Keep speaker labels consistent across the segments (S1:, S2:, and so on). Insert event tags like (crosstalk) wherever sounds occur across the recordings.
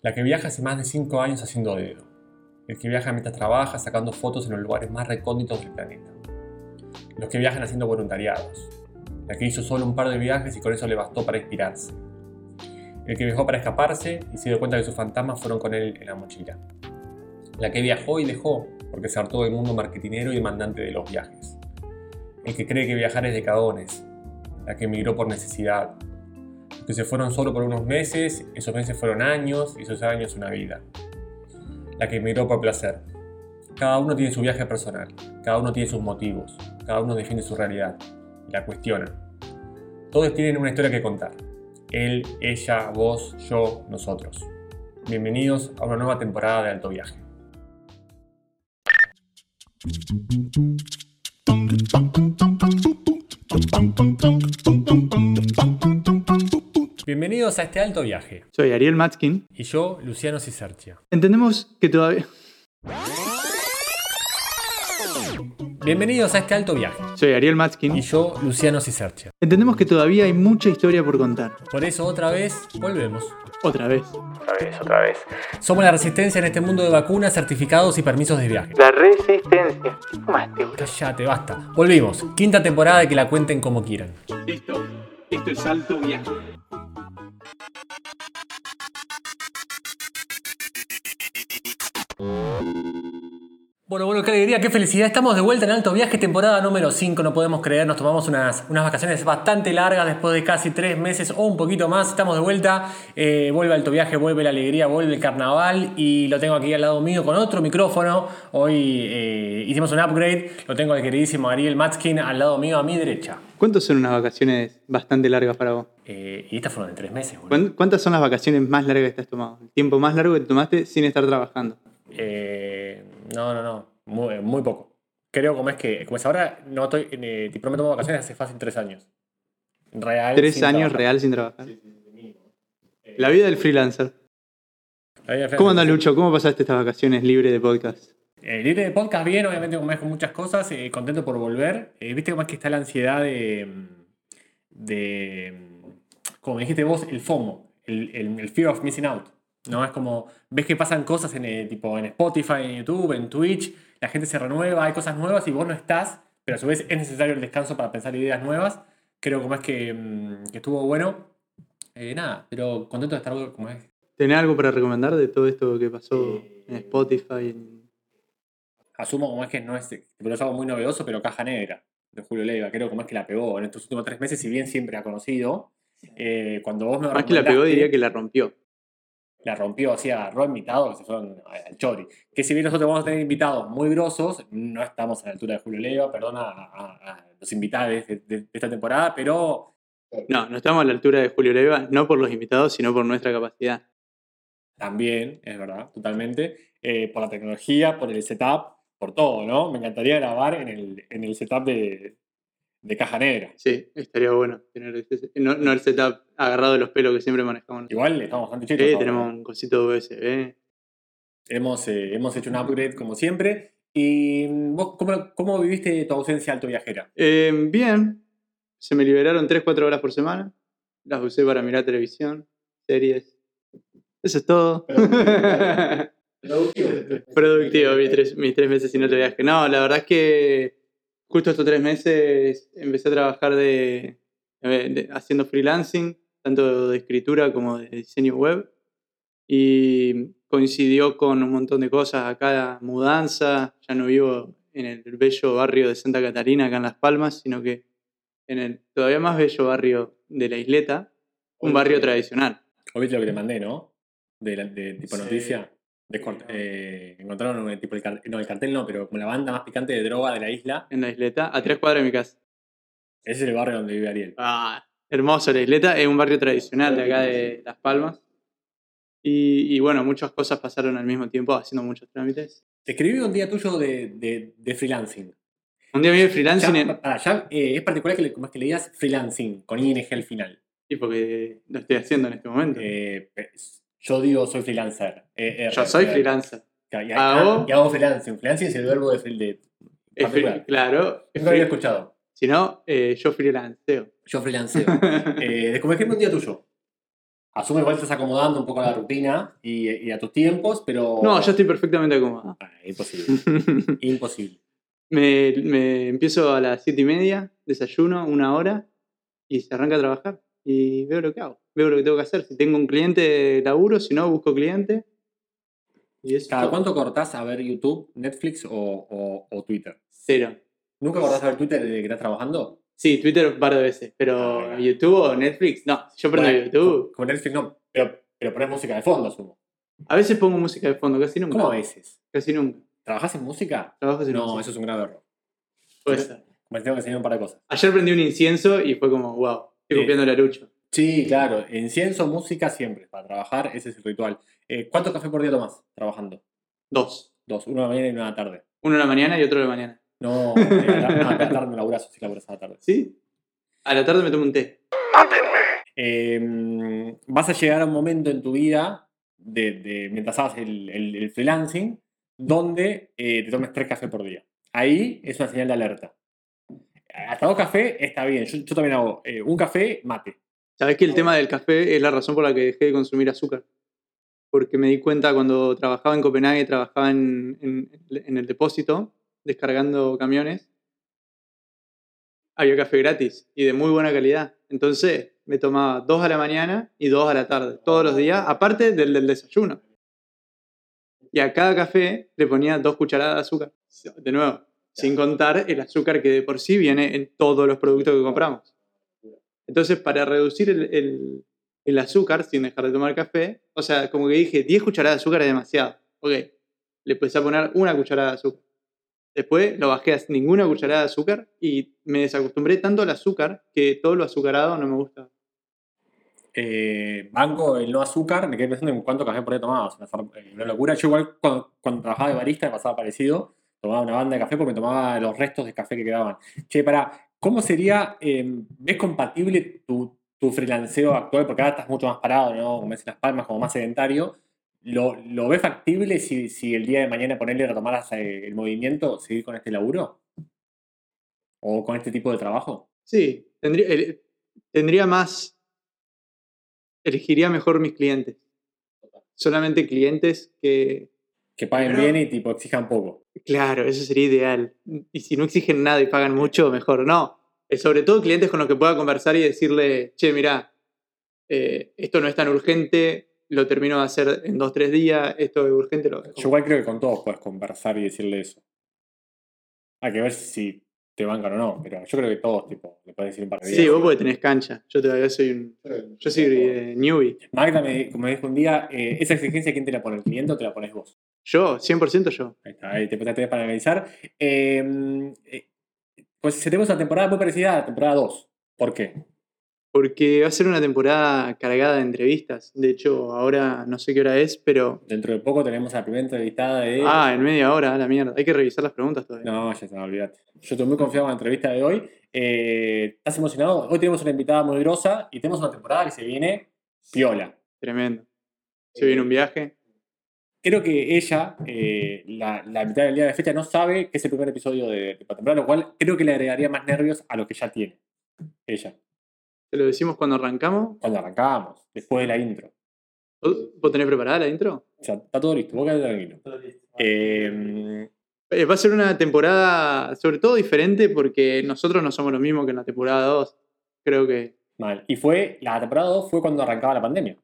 S1: La que viaja hace más de 5 años haciendo dedo. El que viaja mientras trabaja sacando fotos en los lugares más recónditos del planeta. Los que viajan haciendo voluntariados. La que hizo solo un par de viajes y con eso le bastó para inspirarse. El que viajó para escaparse y se dio cuenta que sus fantasmas fueron con él en la mochila. La que viajó y dejó porque se hartó del mundo marketinero y demandante de los viajes. El que cree que viajar es de cagones. La que emigró por necesidad, que se fueron solo por unos meses, esos meses fueron años y esos años una vida. La que emigró por placer. Cada uno tiene su viaje personal, cada uno tiene sus motivos, cada uno defiende su realidad y la cuestiona. Todos tienen una historia que contar. Él, ella, vos, yo, nosotros. Bienvenidos a una nueva temporada de Alto Viaje. Bienvenidos a este alto viaje.
S2: Soy Ariel Matskin.
S1: Y yo, Luciano Cisercia.
S2: Entendemos que todavía.
S1: Bienvenidos a este alto viaje.
S2: Soy Ariel Matskin.
S1: Y yo, Luciano Cisercia.
S2: Entendemos que todavía hay mucha historia por contar.
S1: Por eso, otra vez, volvemos.
S2: Otra vez.
S1: Otra vez, otra vez. Somos la resistencia en este mundo de vacunas, certificados y permisos de viaje.
S2: La resistencia. ¿Qué fumaste?
S1: Cállate, basta. Volvimos. Quinta temporada de que la cuenten como quieran.
S3: Esto, esto es alto viaje.
S1: Bueno, bueno, qué alegría, qué felicidad. Estamos de vuelta en Alto Viaje, temporada número 5. No podemos creer, nos tomamos unas, unas vacaciones bastante largas después de casi tres meses o un poquito más. Estamos de vuelta. Eh, vuelve Alto Viaje, vuelve la alegría, vuelve el carnaval. Y lo tengo aquí al lado mío con otro micrófono. Hoy eh, hicimos un upgrade. Lo tengo al queridísimo Ariel Matskin al lado mío, a mi derecha.
S2: ¿Cuántas son unas vacaciones bastante largas para vos?
S1: Eh, y estas fueron de tres meses, boludo.
S2: ¿Cuán- ¿Cuántas son las vacaciones más largas que te has tomado? El tiempo más largo que te tomaste sin estar trabajando.
S1: Eh, no, no, no. Muy, muy poco. Creo como es que, como es ahora, no estoy, eh, me tomo vacaciones hace fácil tres años. Real.
S2: Tres
S1: sin
S2: años
S1: trabajar.
S2: real sin trabajar.
S1: Sí, sí. Eh,
S2: La vida del freelancer.
S1: la vida de
S2: ¿Cómo anda
S1: freelancer.
S2: Lucho? ¿Cómo pasaste estas vacaciones libre de podcast?
S1: Eh, libre de podcast bien, obviamente como es con muchas cosas, eh, contento por volver. Eh, Viste cómo es que está la ansiedad de, de, como me dijiste vos, el FOMO, el, el- el fear of missing out. ¿No? Es como, ves que pasan cosas en, eh, tipo, en Spotify, en YouTube, en Twitch, la gente se renueva, hay cosas nuevas y vos no estás, pero a su vez es necesario el descanso para pensar ideas nuevas. Creo como es que, mm, que estuvo bueno. Eh, nada, pero contento de estar como es.
S2: ¿Tenés algo para recomendar de todo esto que pasó
S1: Eh,
S2: en Spotify? en-
S1: asumo como es que no es, pero es algo muy novedoso, pero Caja Negra de Julio Leiva, creo como es que la pegó en estos últimos tres meses, si bien siempre ha conocido. eh, cuando vos me
S2: Más que la pegó, diría que la rompió.
S1: La rompió, así agarró invitados que se fueron al chori. Que si bien nosotros vamos a tener invitados muy grosos, no estamos a la altura de Julio Leiva, perdona a, a- a los invitados de, de- de esta temporada, pero
S2: No, no estamos a la altura de Julio Leiva, no por los invitados, sino por nuestra capacidad.
S1: también, es verdad, totalmente, eh, por la tecnología, por el setup, por todo, ¿no? Me encantaría grabar en el, en el setup de, de Caja Negra.
S2: Sí, estaría bueno tener ese- no, no el setup agarrado de los pelos que siempre manejamos.
S1: Igual estamos bastante
S2: Sí,
S1: chetos. ahora,
S2: tenemos
S1: ¿no?
S2: un cosito USB.
S1: Hemos, eh, hemos hecho un upgrade como siempre. ¿Y vos cómo, cómo viviste tu ausencia alto viajera?
S2: Eh, bien, se me liberaron 3-4 horas por semana. Las usé para mirar televisión, series. Eso es todo. Productivo, (laughs) mis tres, mis tres meses sin otro viaje. No, la verdad es que justo estos tres meses empecé a trabajar de, de- haciendo freelancing, tanto de escritura como de diseño web. Y coincidió con un montón de cosas acá, mudanza, ya no vivo en el bello barrio de Santa Catarina, acá en Las Palmas, sino que en el todavía más bello barrio de la isleta, un barrio tradicional.
S1: ¿O viste lo que te mandé, no? De, la- de tipo
S2: Sí.
S1: noticia. De cort- eh, encontraron un- tipo el cartel, no, el cartel no, pero como la banda más picante de droga de la isla.
S2: En la isleta, a tres cuadras de mi casa.
S1: Ese es el barrio donde vive Ariel.
S2: Ah, hermoso, la isleta es un barrio tradicional de acá de Las Palmas. Y, y bueno, muchas cosas pasaron al mismo tiempo haciendo muchos trámites.
S1: Te escribí un día tuyo de, de, de freelancing.
S2: Un día el freelancing
S1: Ya,
S2: en-
S1: pará, ya, eh, es particular que, le, como es que le digas freelancing con ING al final.
S2: y porque lo estoy haciendo en este momento.
S1: Eh, yo digo soy freelancer. Eh, eh,
S2: Yo soy
S1: eh,
S2: freelancer.
S1: Y,
S2: Hago-
S1: y hago freelancing. Freelancing es el verbo de, de
S2: Es claro.
S1: Nunca había
S2: free-
S1: escuchado.
S2: Si no, eh, yo freelanceo.
S1: Yo freelanceo. (laughs) eh, un día tuyo. Asumo igual estás acomodando un poco a la rutina y, y a tus tiempos, pero.
S2: No, yo estoy perfectamente acomodado.
S1: Ah, imposible. (laughs) imposible.
S2: me, me empiezo a las siete y media, desayuno, una hora, y se arranca a trabajar. Y veo lo que hago, veo lo que tengo que hacer. Si tengo un cliente, laburo, si no, busco cliente. Y eso
S1: ¿Cada
S2: todo.
S1: cuánto cortás a ver YouTube, Netflix o, o- o Twitter?
S2: Cero.
S1: ¿Nunca cortás a ver Twitter desde que estás trabajando?
S2: Sí, Twitter un par de veces, pero
S1: Ah,
S2: YouTube o Netflix, no. Yo prendo
S1: Bueno,
S2: YouTube.
S1: Como Netflix no, pero, pero pones música de fondo, asumo.
S2: A veces pongo música de fondo, casi nunca.
S1: ¿Cómo a veces?
S2: Casi nunca.
S1: ¿Trabajás en música?
S2: Trabajo sin
S1: No,
S2: música.
S1: eso es un grave error.
S2: Puede ser.
S1: Me tengo que enseñar un par de cosas.
S2: Ayer prendí un incienso y fue como, wow, estoy
S1: Sí.
S2: copiando la lucha.
S1: Sí, claro. Incienso, música siempre. Para trabajar, ese es el ritual. Eh, ¿Cuántos cafés por día tomás trabajando?
S2: Dos.
S1: Dos. Uno a la mañana y uno a la tarde.
S2: Uno en la mañana y otro en la mañana.
S1: No, eh, a la, no, a la tarde no laburás, sí laburás a la tarde.
S2: ¿Sí? A la tarde me tomo un té.
S1: Eh, vas a llegar a un momento en tu vida, de, de- mientras hagas el, el- el freelancing, donde eh, te tomes tres cafés por día. Ahí es una señal de alerta. Hasta dos cafés está bien. Yo, yo también hago eh, un café, mate.
S2: ¿Sabés que el tema del café es la razón por la que dejé de consumir azúcar? Porque me di cuenta cuando trabajaba en Copenhague, trabajaba en, en- en el depósito, descargando camiones, había café gratis y de muy buena calidad. Entonces me tomaba dos a la mañana y dos a la tarde, todos los días, aparte del del desayuno. Y a cada café le ponía dos cucharadas de azúcar. De nuevo, sin contar el azúcar que de por sí viene en todos los productos que compramos. Entonces, para reducir el, el- azúcar sin dejar de tomar café, o sea, como que dije, 10 cucharadas de azúcar es demasiado. Ok, le empecé a poner una cucharada de azúcar. Después lo bajé a ninguna cucharada de azúcar y me desacostumbré tanto al azúcar que todo lo azucarado no me gusta.
S1: Eh, banco el no azúcar, me quedé pensando en cuánto café por día zar- eh, una locura. Yo igual cuando, cuando trabajaba de barista me pasaba parecido. Tomaba una banda de café porque me tomaba los restos de café que quedaban. Che, para, ¿cómo sería, eh, ves compatible tu, tu freelanceo actual? Porque ahora estás mucho más parado, ¿no? Como dicen las palmas, como más sedentario. ¿Lo, lo ves factible si, si el día de mañana ponerle retomaras eh, el movimiento, seguir con este laburo? ¿O con este tipo de trabajo?
S2: Sí, tendría, el- tendría más. Elegiría mejor mis clientes. Solamente clientes que.
S1: Que paguen bien y tipo exijan poco.
S2: Claro, eso sería ideal. Y si no exigen nada y pagan mucho, mejor. No. Eh, Sobre todo clientes con los que pueda conversar y decirle, che, mira, esto no es tan urgente, lo termino de hacer en dos, tres días, esto es urgente, lo
S1: Yo igual creo que con todos puedes conversar y decirle eso. Hay que ver si te bancan o no, pero yo creo que todos tipo, le puedes decir un par de días.
S2: Sí, vos porque tenés cancha. Yo todavía soy un. Yo soy eh, newbie.
S1: Magda me, como me dijo un día, eh, esa exigencia, ¿quién te la pone? ¿El cliente o te la pones vos?
S2: Yo, 100% yo.
S1: Ahí está, ahí te tenés para analizar. Eh, eh, pues tenemos una temporada muy parecida a la temporada 2. ¿Por qué?
S2: Porque va a ser una temporada cargada de entrevistas. De hecho, ahora no sé qué hora es, pero.
S1: Dentro de poco tenemos a la primera entrevistada de...
S2: Ah, en media hora, a la mierda. Hay que revisar las preguntas todavía.
S1: No, ya está, olvídate. Yo estoy muy confiado en la entrevista de hoy. Eh, ¿Estás emocionado? Hoy tenemos una invitada muy grosa y tenemos una temporada que se viene piola.
S2: Tremendo. Se viene un viaje.
S1: Creo que ella, eh, la, la mitad del día de fecha, no sabe que es el primer episodio de, de la temporada, lo cual creo que le agregaría más nervios a lo que ya tiene. Ella.
S2: Te lo decimos cuando arrancamos.
S1: Cuando arrancábamos, después de la intro.
S2: ¿Vos tenés preparada la intro?
S1: O sea, está todo listo, vos quedate tranquilo. Eh,
S2: Eh, va a ser una temporada, sobre todo diferente, porque nosotros no somos los mismos que en la temporada 2. Creo que.
S1: mal. Y fue, la temporada 2 fue cuando arrancaba la pandemia.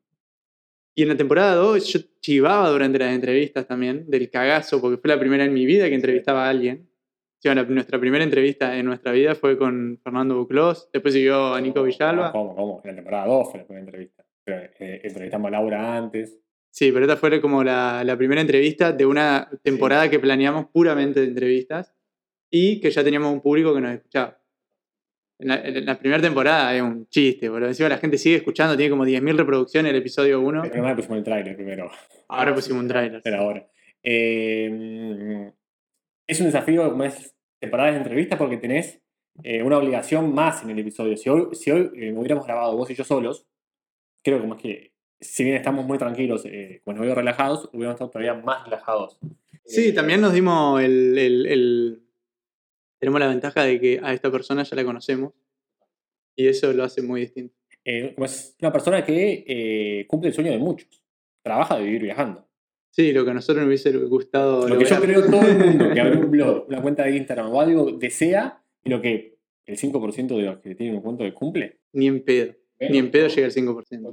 S2: Y en la temporada 2 yo chivaba durante las entrevistas también, del cagazo, porque fue la primera en mi vida que entrevistaba a alguien. O sea, la- nuestra primera entrevista en nuestra vida fue con Fernando Buclos, después siguió a Nico
S1: No,
S2: Villalba.
S1: ¿Cómo, cómo? En la temporada 2 fue la primera entrevista. Pero, eh, entrevistamos a Laura antes.
S2: Sí, pero esta fue como la, la primera entrevista de una temporada que planeamos puramente de entrevistas y que ya teníamos un público que nos escuchaba. En la, en la primera temporada es un chiste, boludo. Encima la gente sigue escuchando, tiene como 10.000 reproducciones el episodio 1.
S1: Pero no pusimos el trailer primero.
S2: Ahora pusimos un tráiler.
S1: Era ahora. Eh, es un desafío, como es temporadas de entrevistas, porque tenés eh, una obligación más en el episodio. Si hoy, si hoy eh, hubiéramos grabado vos y yo solos, creo como es que, si bien estamos muy tranquilos, eh, nos veo relajados, hubiéramos estado todavía más relajados.
S2: Sí, también nos dimos el, el- el- Tenemos la ventaja de que a esta persona ya la conocemos y eso lo hace muy distinto.
S1: eh, es una persona que eh, cumple el sueño de muchos. Trabaja de vivir viajando.
S2: Sí, lo que a nosotros nos hubiese gustado.
S1: Lo que yo creo todo el mundo que abre un blog, una cuenta de Instagram o algo desea y lo que el 5% de los que tienen un cuento que cumple.
S2: Ni en pedo. Ni en pedo llega al 5%.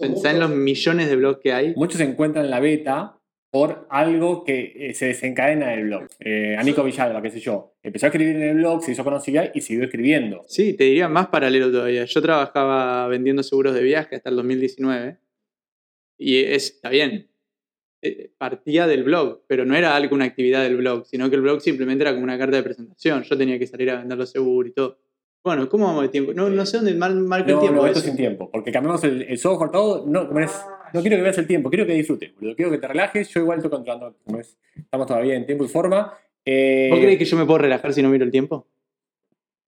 S2: Pensá en los millones de blogs que hay.
S1: Muchos se encuentran en la beta por algo que eh, se desencadena del blog. Eh, a Nico Villalba, qué sé yo, empezó a escribir en el blog, se hizo conocida y siguió escribiendo.
S2: Sí, te diría más paralelo todavía. Yo trabajaba vendiendo seguros de viaje hasta el 2019. Y es, está bien. eh, Partía del blog, pero no era algo una actividad del blog, sino que el blog simplemente era como una carta de presentación. Yo tenía que salir a vender los seguros y todo. Bueno, ¿cómo vamos de tiempo? No, no sé dónde marca el
S1: No,
S2: tiempo.
S1: no, esto sin tiempo, porque cambiamos el, el software, todo. No, como es- no quiero que veas el tiempo, quiero que disfrutes, boludo. Quiero que te relajes. Yo igual estoy controlando, como es, estamos todavía en tiempo y forma. Eh,
S2: ¿Vos crees que yo me puedo relajar si no miro el tiempo?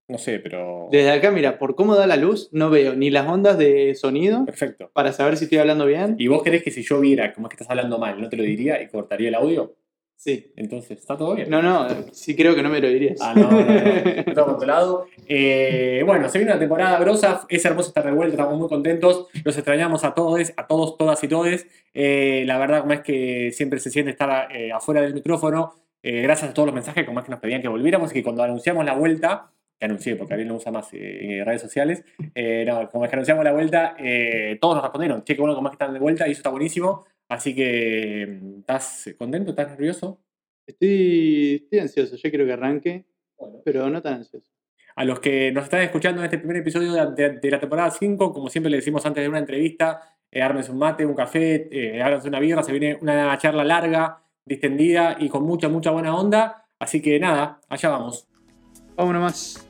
S1: No sé, pero.
S2: Desde acá, mira, por cómo da la luz, no veo ni las ondas de sonido
S1: Perfecto.
S2: para saber si estoy hablando bien.
S1: ¿Y vos crees que si yo viera cómo es que estás hablando mal, no te lo diría y cortaría el audio?
S2: Sí.
S1: Entonces, ¿está todo bien?
S2: No, no, sí creo que no me lo dirías.
S1: Ah, no, no, no. Todo controlado. (laughs) Eh, bueno, se viene una temporada grosa. Es hermoso estar de vuelta. Estamos muy contentos. Los extrañamos a todos, a todos, todas y todes. Eh, la verdad, como es que siempre se siente estar eh, afuera del micrófono. Gracias a todos los mensajes, como es que nos pedían que volviéramos y que cuando anunciamos la vuelta, que anuncié porque Ariel no usa más eh, redes sociales, eh, no, como es que anunciamos la vuelta, eh, todos nos respondieron, che, qué bueno, como es que están de vuelta y eso está buenísimo. Así que, ¿estás contento? ¿Estás nervioso?
S2: Estoy, estoy ansioso, yo quiero que arranque,
S1: Bueno.
S2: pero no tan ansioso.
S1: A los que nos están escuchando en este primer episodio de, de- de la temporada 5, como siempre le decimos antes de una entrevista, eh, ármense un mate, un café, eh, háganse una birra, se viene una charla larga, distendida y con mucha, mucha buena onda. Así que nada, allá vamos.
S2: Vámonos más.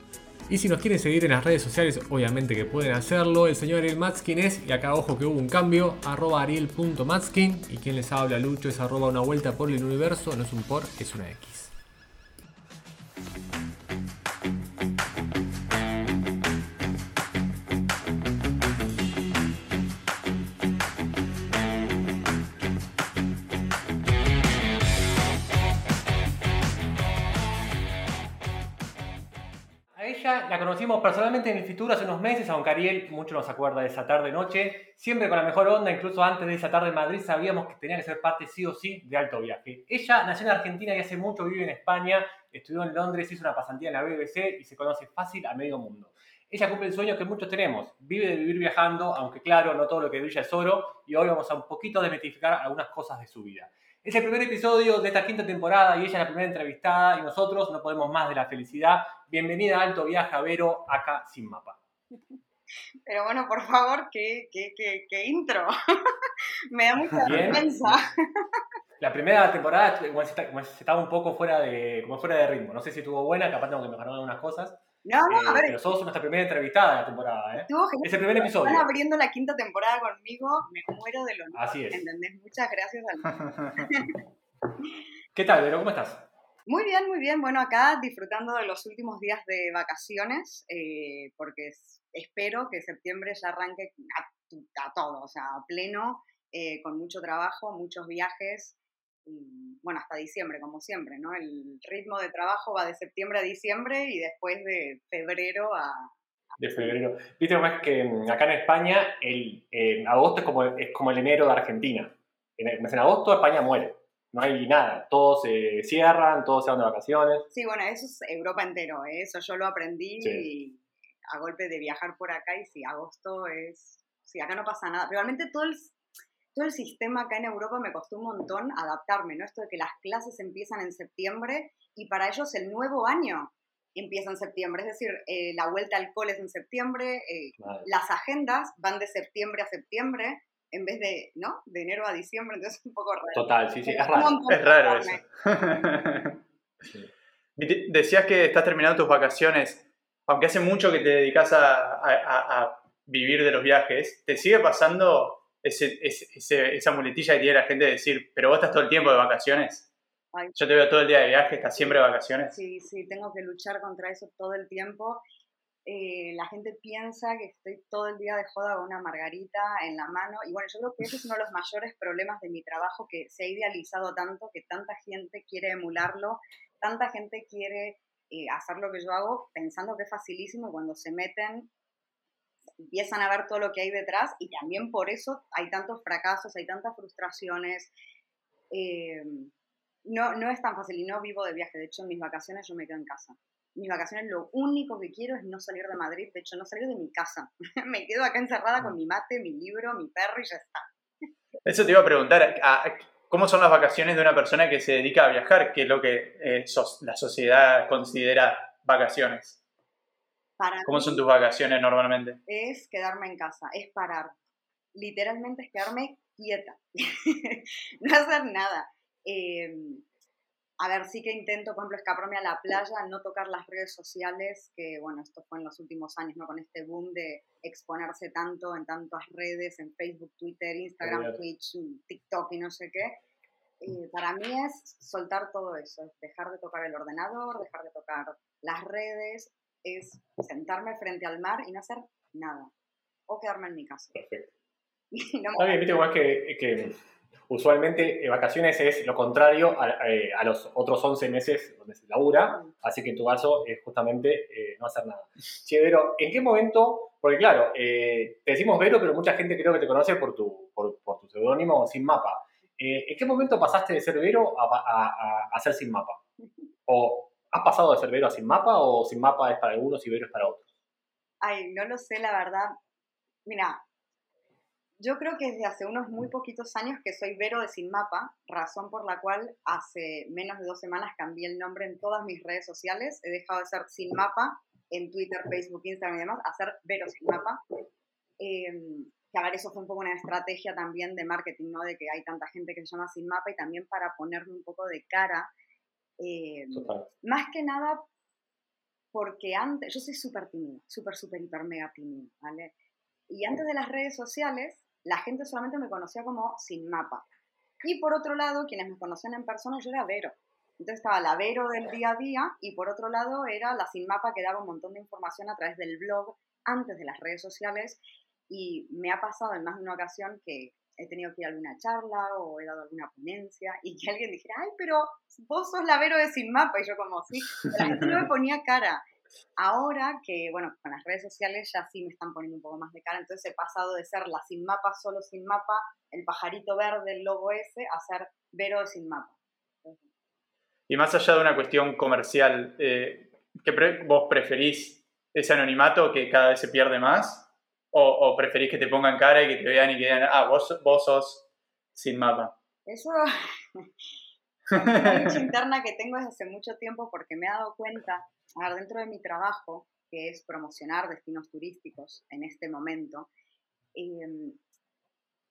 S1: Y si nos quieren seguir en las redes sociales, obviamente que pueden hacerlo. El señor Ariel Matskin es, y acá ojo que hubo un cambio, arroba ariel.matskin. Y quien les habla, Lucho, es arroba una vuelta por el universo, no es un por, es una X. La conocimos personalmente en el Fitur hace unos meses, aunque Ariel mucho nos acuerda de esa tarde-noche, siempre con la mejor onda, incluso antes de esa tarde en Madrid sabíamos que tenía que ser parte sí o sí de Alto Viaje. Ella nació en Argentina y hace mucho vive en España, estudió en Londres, hizo una pasantía en la BBC y se conoce fácil a medio mundo. Ella cumple el sueño que muchos tenemos, vive de vivir viajando, aunque claro, no todo lo que brilla es oro, y hoy vamos a un poquito desmitificar algunas cosas de su vida. Es el primer episodio de esta quinta temporada y ella es la primera entrevistada y nosotros no podemos más de la felicidad. Bienvenida a Alto Viaje Vero, acá sin mapa.
S4: Pero bueno, por favor, qué, qué, qué, qué intro. (laughs) Me da mucha
S1: Bien.
S4: vergüenza.
S1: La primera temporada como si estaba un poco fuera de, como fuera de ritmo. No sé si estuvo buena, capaz tengo que mejorar algunas cosas.
S4: No, no,
S1: Eh,
S4: a ver,
S1: pero sos nuestra primera entrevistada de la temporada. ¿eh?
S4: estuvo genial.
S1: Es el primer episodio.
S4: Están abriendo la quinta temporada conmigo, me muero de honor.
S1: Así es.
S4: ¿Entendés? Muchas gracias. Al... (laughs)
S1: ¿Qué tal, Vero? ¿Cómo estás?
S4: Muy bien, muy bien. Bueno, acá disfrutando de los últimos días de vacaciones, eh, porque es- espero que septiembre ya arranque a, a todo, o sea, a pleno, eh, con mucho trabajo, muchos viajes. y, bueno, hasta diciembre, como siempre, ¿no? El ritmo de trabajo va de septiembre a diciembre y después de febrero a,
S1: De febrero. Viste es que mm, acá en España el eh, agosto es como, es como el enero de Argentina. En, en agosto España muere. No hay nada. Todos se cierran, todos se van de vacaciones.
S4: Sí, bueno, eso es Europa entero, ¿eh? eso yo lo aprendí
S1: Sí.
S4: a golpe de viajar por acá y sí, agosto es, sí, acá no pasa nada, pero realmente todo el, todo el sistema acá en Europa me costó un montón adaptarme, ¿no? Esto de que las clases empiezan en septiembre y para ellos el nuevo año empieza en septiembre, es decir, eh, la vuelta al cole es en septiembre, eh,
S1: Madre.
S4: las agendas van de septiembre a septiembre en vez de, ¿no? De enero a diciembre, entonces es un poco raro.
S1: Total, sí, sí, es raro.
S2: Es raro eso. (laughs)
S1: Sí.
S2: Decías que estás terminando tus vacaciones, aunque hace mucho que te dedicas a, a- a- a vivir de los viajes, ¿te sigue pasando ese- ese- ese- esa muletilla que tiene la gente de decir, pero vos estás todo el tiempo de vacaciones?
S4: Ay.
S2: Yo te veo todo el día de viaje, estás siempre de vacaciones.
S4: Sí, sí, tengo que luchar contra eso todo el tiempo. Eh, la gente piensa que estoy todo el día de joda con una margarita en la mano. Y bueno, yo creo que ese es uno de los mayores problemas de mi trabajo, que se ha idealizado tanto, que tanta gente quiere emularlo, tanta gente quiere eh, hacer lo que yo hago pensando que es facilísimo y cuando se meten empiezan a ver todo lo que hay detrás y también por eso hay tantos fracasos, hay tantas frustraciones. Eh, no, no es tan fácil y no vivo de viaje. De hecho, en mis vacaciones yo me quedo en casa. Mis vacaciones lo único que quiero es no salir de Madrid, de hecho no salir de mi casa. (laughs) me quedo acá encerrada con mi mate, mi libro, mi perro y ya está.
S2: Eso te iba a preguntar, ¿cómo son las vacaciones de una persona que se dedica a viajar? ¿Qué es lo que eh, la sociedad considera vacaciones? ¿Cómo son tus vacaciones normalmente?
S4: Es quedarme en casa, es parar. Literalmente es quedarme quieta, (laughs) no hacer nada. Em, a ver, sí que intento, por ejemplo, escaparme a la playa, no tocar las redes sociales, que bueno, esto fue en los últimos años, ¿no? Con este boom de exponerse tanto en tantas redes, en Facebook, Twitter, Instagram, Twitch, TikTok y no sé qué. Eh, para mí es soltar todo eso, es dejar de tocar el ordenador, dejar de tocar las redes, es sentarme frente al mar y no hacer nada. O quedarme en mi casa.
S1: Perfecto. (laughs) Está bien, viste, igual que, que usualmente eh, vacaciones es lo contrario a, eh, a, los otros 11 meses donde se labura, así que en tu caso es justamente eh, no hacer nada. Che, Vero, ¿en qué momento? Porque claro, te decimos Vero, pero mucha gente creo que te conoce por tu, por, por tu seudónimo Sin Mapa. ¿En qué momento pasaste de ser Vero a, a, a ser Sin Mapa? ¿O ¿Has pasado de ser Vero a Sin Mapa o Sin Mapa es para algunos y Vero es para otros?
S4: Ay, no lo sé, la verdad. Mira, yo creo que desde hace unos muy poquitos años que soy Vero de Sin Mapa, razón por la cual hace menos de dos semanas cambié el nombre en todas mis redes sociales. He dejado de ser Sin Mapa en Twitter, Facebook, Instagram y demás, a ser Vero Sin Mapa. Em, que a ver, eso fue un poco una estrategia también de marketing, ¿no? De que hay tanta gente que se llama Sin Mapa y también para ponerme un poco de cara eh, más que nada porque antes, yo soy súper tímida, súper, súper, hiper, mega tímida, ¿vale? Y antes de las redes sociales, la gente solamente me conocía como sin mapa. Y por otro lado, quienes me conocían en persona, yo era Vero. Entonces estaba la Vero del día a día y por otro lado era la sin mapa que daba un montón de información a través del blog antes de las redes sociales. Y me ha pasado en más de una ocasión que he tenido que ir a alguna charla o he dado alguna ponencia y que alguien dijera, ay, pero vos sos la Vero de Sin Mapa. Y yo como, sí, la gente no me ponía cara. Ahora que, bueno, con las redes sociales ya sí me están poniendo un poco más de cara, entonces he pasado de ser la Sin Mapa, solo Sin Mapa, el pajarito verde, el logo ese, a ser Vero Sin Mapa.
S2: Y más allá de una cuestión comercial, eh, ¿qué vos preferís ese anonimato que cada vez se pierde más? O, preferís que te pongan cara y que te vean y que digan, ah, vos, vos sos sin mapa?
S4: Eso (laughs) es una lucha interna que tengo desde hace mucho tiempo porque me he dado cuenta, a ver, dentro de mi trabajo, que es promocionar destinos turísticos en este momento, em,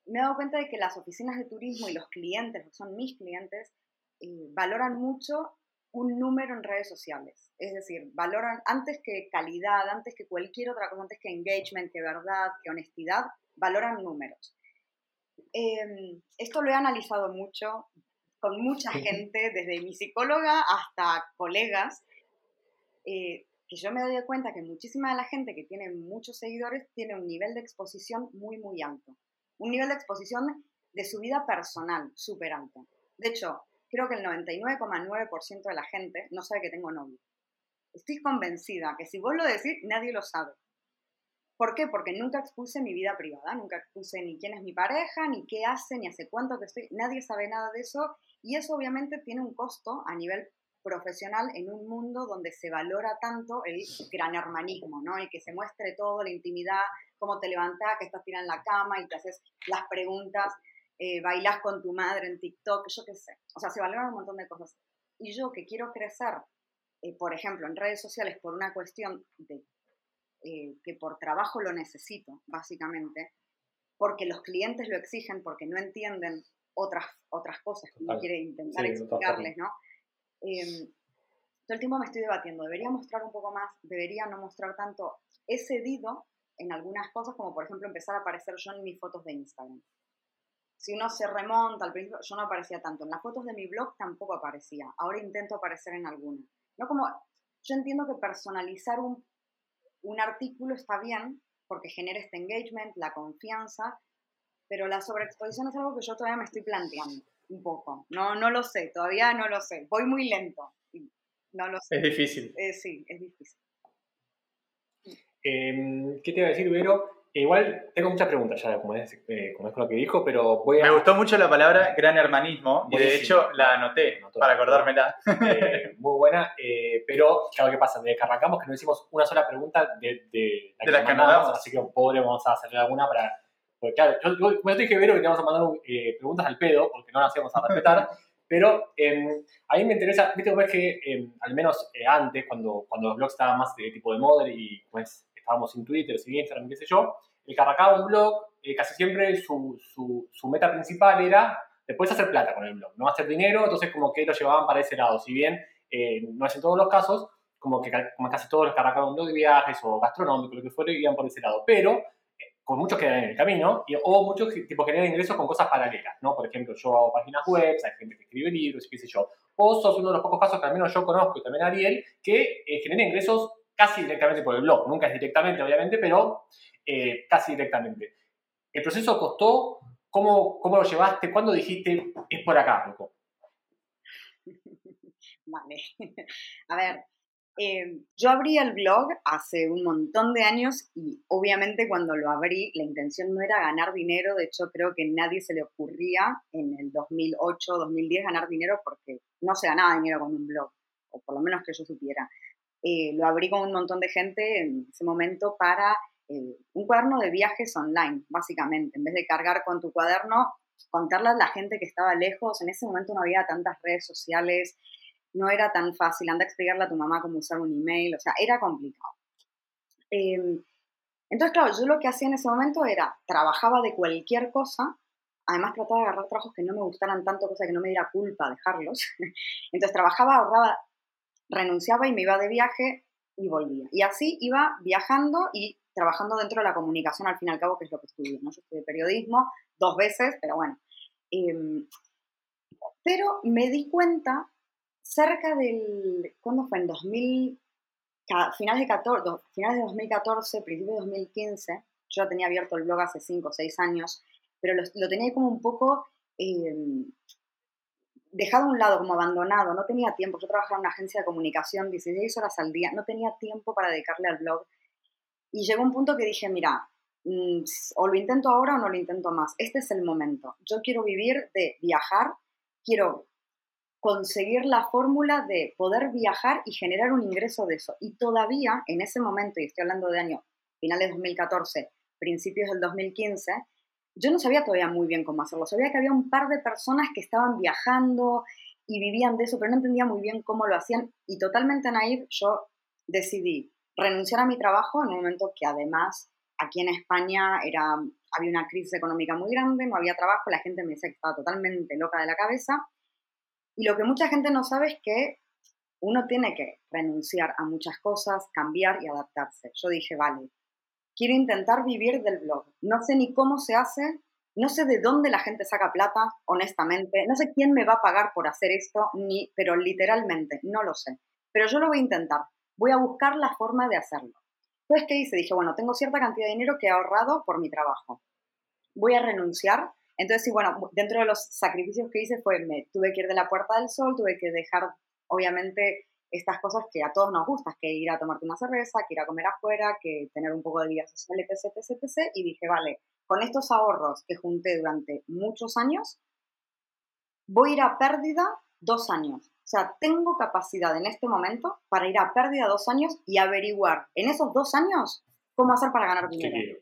S4: me he dado cuenta de que las oficinas de turismo y los clientes, que son mis clientes, eh, valoran mucho un número en redes sociales. Es decir, valoran antes que calidad, antes que cualquier otra cosa, antes que engagement, que verdad, que honestidad, valoran números. Em, esto lo he analizado mucho con mucha gente, desde mi psicóloga hasta colegas, eh, que yo me doy cuenta que muchísima de la gente que tiene muchos seguidores tiene un nivel de exposición muy, muy alto. Un nivel de exposición de su vida personal súper alto. De hecho, creo que el 99,9% de la gente no sabe que tengo novio. Estoy convencida que si vos lo decís, nadie lo sabe. ¿Por qué? Porque nunca expuse mi vida privada, nunca expuse ni quién es mi pareja, ni qué hace, ni hace cuánto que estoy. Nadie sabe nada de eso y eso obviamente tiene un costo a nivel profesional en un mundo donde se valora tanto el gran hermanismo, ¿no? Y que se muestre todo, la intimidad, cómo te levantás, que estás tirada en la cama y te haces las preguntas eh, bailás con tu madre en TikTok, yo qué sé. O sea, se valoran un montón de cosas. Y yo que quiero crecer, eh, por ejemplo, en redes sociales por una cuestión de eh, que por trabajo lo necesito, básicamente, porque los clientes lo exigen, porque no entienden otras, otras cosas que uno quiere intentar explicarles, ¿no? Em, todo el tiempo me estoy debatiendo, ¿debería mostrar un poco más? ¿Debería no mostrar tanto? He cedido en algunas cosas, como por ejemplo empezar a aparecer yo en mis fotos de Instagram si uno se remonta al principio, yo no aparecía tanto. En las fotos de mi blog tampoco aparecía. Ahora intento aparecer en alguna. No como, yo entiendo que personalizar un, un artículo está bien porque genera este engagement, la confianza, pero la sobreexposición es algo que yo todavía me estoy planteando un poco. No, no lo sé, todavía no lo sé. Voy muy lento. No lo sé.
S2: Es difícil.
S4: Eh, sí, es difícil.
S1: Em, ¿Qué te iba a decir, Vero? Igual tengo muchas preguntas ya, como es, eh, como es con lo que dijo, pero voy a...
S5: Me gustó mucho la palabra gran hermanismo y de hecho la anoté
S1: Anotó.
S5: para acordármela.
S1: eh, muy buena, eh, pero claro, ¿qué pasa? Desde que arrancamos que no hicimos una sola pregunta de, de, la
S5: De las que
S1: mandamos,
S5: mandamos.
S1: así que pobre vamos a hacerle alguna para... Porque claro, yo, yo, como dije, Vero, que te vamos a mandar eh, preguntas al pedo, porque no las íbamos a respetar, (laughs) pero eh, a mí me interesa, viste cómo es que, eh, al menos eh, antes, cuando, cuando los blogs estaban más de tipo de moda y pues estábamos sin Twitter, sin Instagram, qué sé yo, el que arrancaba un blog, eh, casi siempre su, su, su meta principal era después hacer plata con el blog, no hacer dinero, entonces como que lo llevaban para ese lado, si bien eh, no es en todos los casos, como que como casi todos los que arrancaban un blog de viajes o gastronómico, lo que fuera, iban por ese lado, pero con muchos quedan en el camino, y, o muchos tipo, generan ingresos con cosas paralelas, ¿no? Por ejemplo, yo hago páginas web, hay gente que escribe libros, qué sé yo. Vos sos uno de los pocos casos que al menos yo conozco, y también Ariel, que eh, genera ingresos casi directamente por el blog. Nunca es directamente, obviamente, pero eh, casi directamente. ¿El proceso costó? ¿Cómo, ¿Cómo lo llevaste? ¿Cuándo dijiste, es por acá, loco?
S4: Vale. (laughs) A ver, eh, yo abrí el blog hace un montón de años y obviamente cuando lo abrí la intención no era ganar dinero, de hecho creo que nadie se le ocurría en el 2008, 2010 ganar dinero porque no se ganaba dinero con un blog, o por lo menos que yo supiera. Eh, lo abrí con un montón de gente en ese momento para eh, un cuaderno de viajes online, básicamente. En vez de cargar con tu cuaderno, contarle a la gente que estaba lejos. En ese momento no había tantas redes sociales, no era tan fácil. Anda a explicarle a tu mamá cómo usar un email, o sea, era complicado. Eh, entonces, claro, yo lo que hacía en ese momento era, trabajaba de cualquier cosa, además trataba de agarrar trabajos que no me gustaran tanto, cosa que no me diera culpa dejarlos. (laughs) Entonces trabajaba, ahorraba, renunciaba y me iba de viaje y volvía. Y así iba viajando y trabajando dentro de la comunicación, al fin y al cabo, que es lo que estudié. ¿no? Yo estudié periodismo dos veces, pero bueno. Eh, pero me di cuenta cerca del, ¿cuándo fue? En 2000, ca- finales de, 14, finales de 2014, principios de 2015, yo ya tenía abierto el blog hace 5 o 6 años, pero lo, tenía como un poco eh, dejado a un lado, como abandonado, no tenía tiempo. Yo trabajaba en una agencia de comunicación 16 horas al día, no tenía tiempo para dedicarle al blog. Y llegó un punto que dije, mira, mm, o lo intento ahora o no lo intento más. Este es el momento. Yo quiero vivir de viajar, quiero conseguir la fórmula de poder viajar y generar un ingreso de eso. Y todavía en ese momento, y estoy hablando de año finales de 2014, principios del 2015, yo no sabía todavía muy bien cómo hacerlo. Sabía que había un par de personas que estaban viajando y vivían de eso, pero no entendía muy bien cómo lo hacían. Y totalmente naive, yo decidí renunciar a mi trabajo en un momento que además aquí en España era, había una crisis económica muy grande, no había trabajo, la gente me decía que estaba totalmente loca de la cabeza. Y lo que mucha gente no sabe es que uno tiene que renunciar a muchas cosas, cambiar y adaptarse. Yo dije, vale, quiero intentar vivir del blog. No sé ni cómo se hace, no sé de dónde la gente saca plata, honestamente. No sé quién me va a pagar por hacer esto, ni, pero literalmente, no lo sé. Pero yo lo voy a intentar. Voy a buscar la forma de hacerlo. Entonces, ¿qué hice? Dije, bueno, tengo cierta cantidad de dinero que he ahorrado por mi trabajo. Voy a renunciar. Entonces, sí, bueno, dentro de los sacrificios que hice fue, me tuve que ir de la Puerta del Sol, tuve que dejar, obviamente, estas cosas que a todos nos gustan, que ir a tomarte una cerveza, que ir a comer afuera, que tener un poco de vida social, etc, etc, etc. Y dije, vale, con estos ahorros que junté durante muchos años, voy a ir a pérdida dos años. O sea, tengo capacidad en este momento para ir a pérdida dos años y averiguar en esos dos años cómo hacer para ganar
S1: ¿Qué
S4: dinero.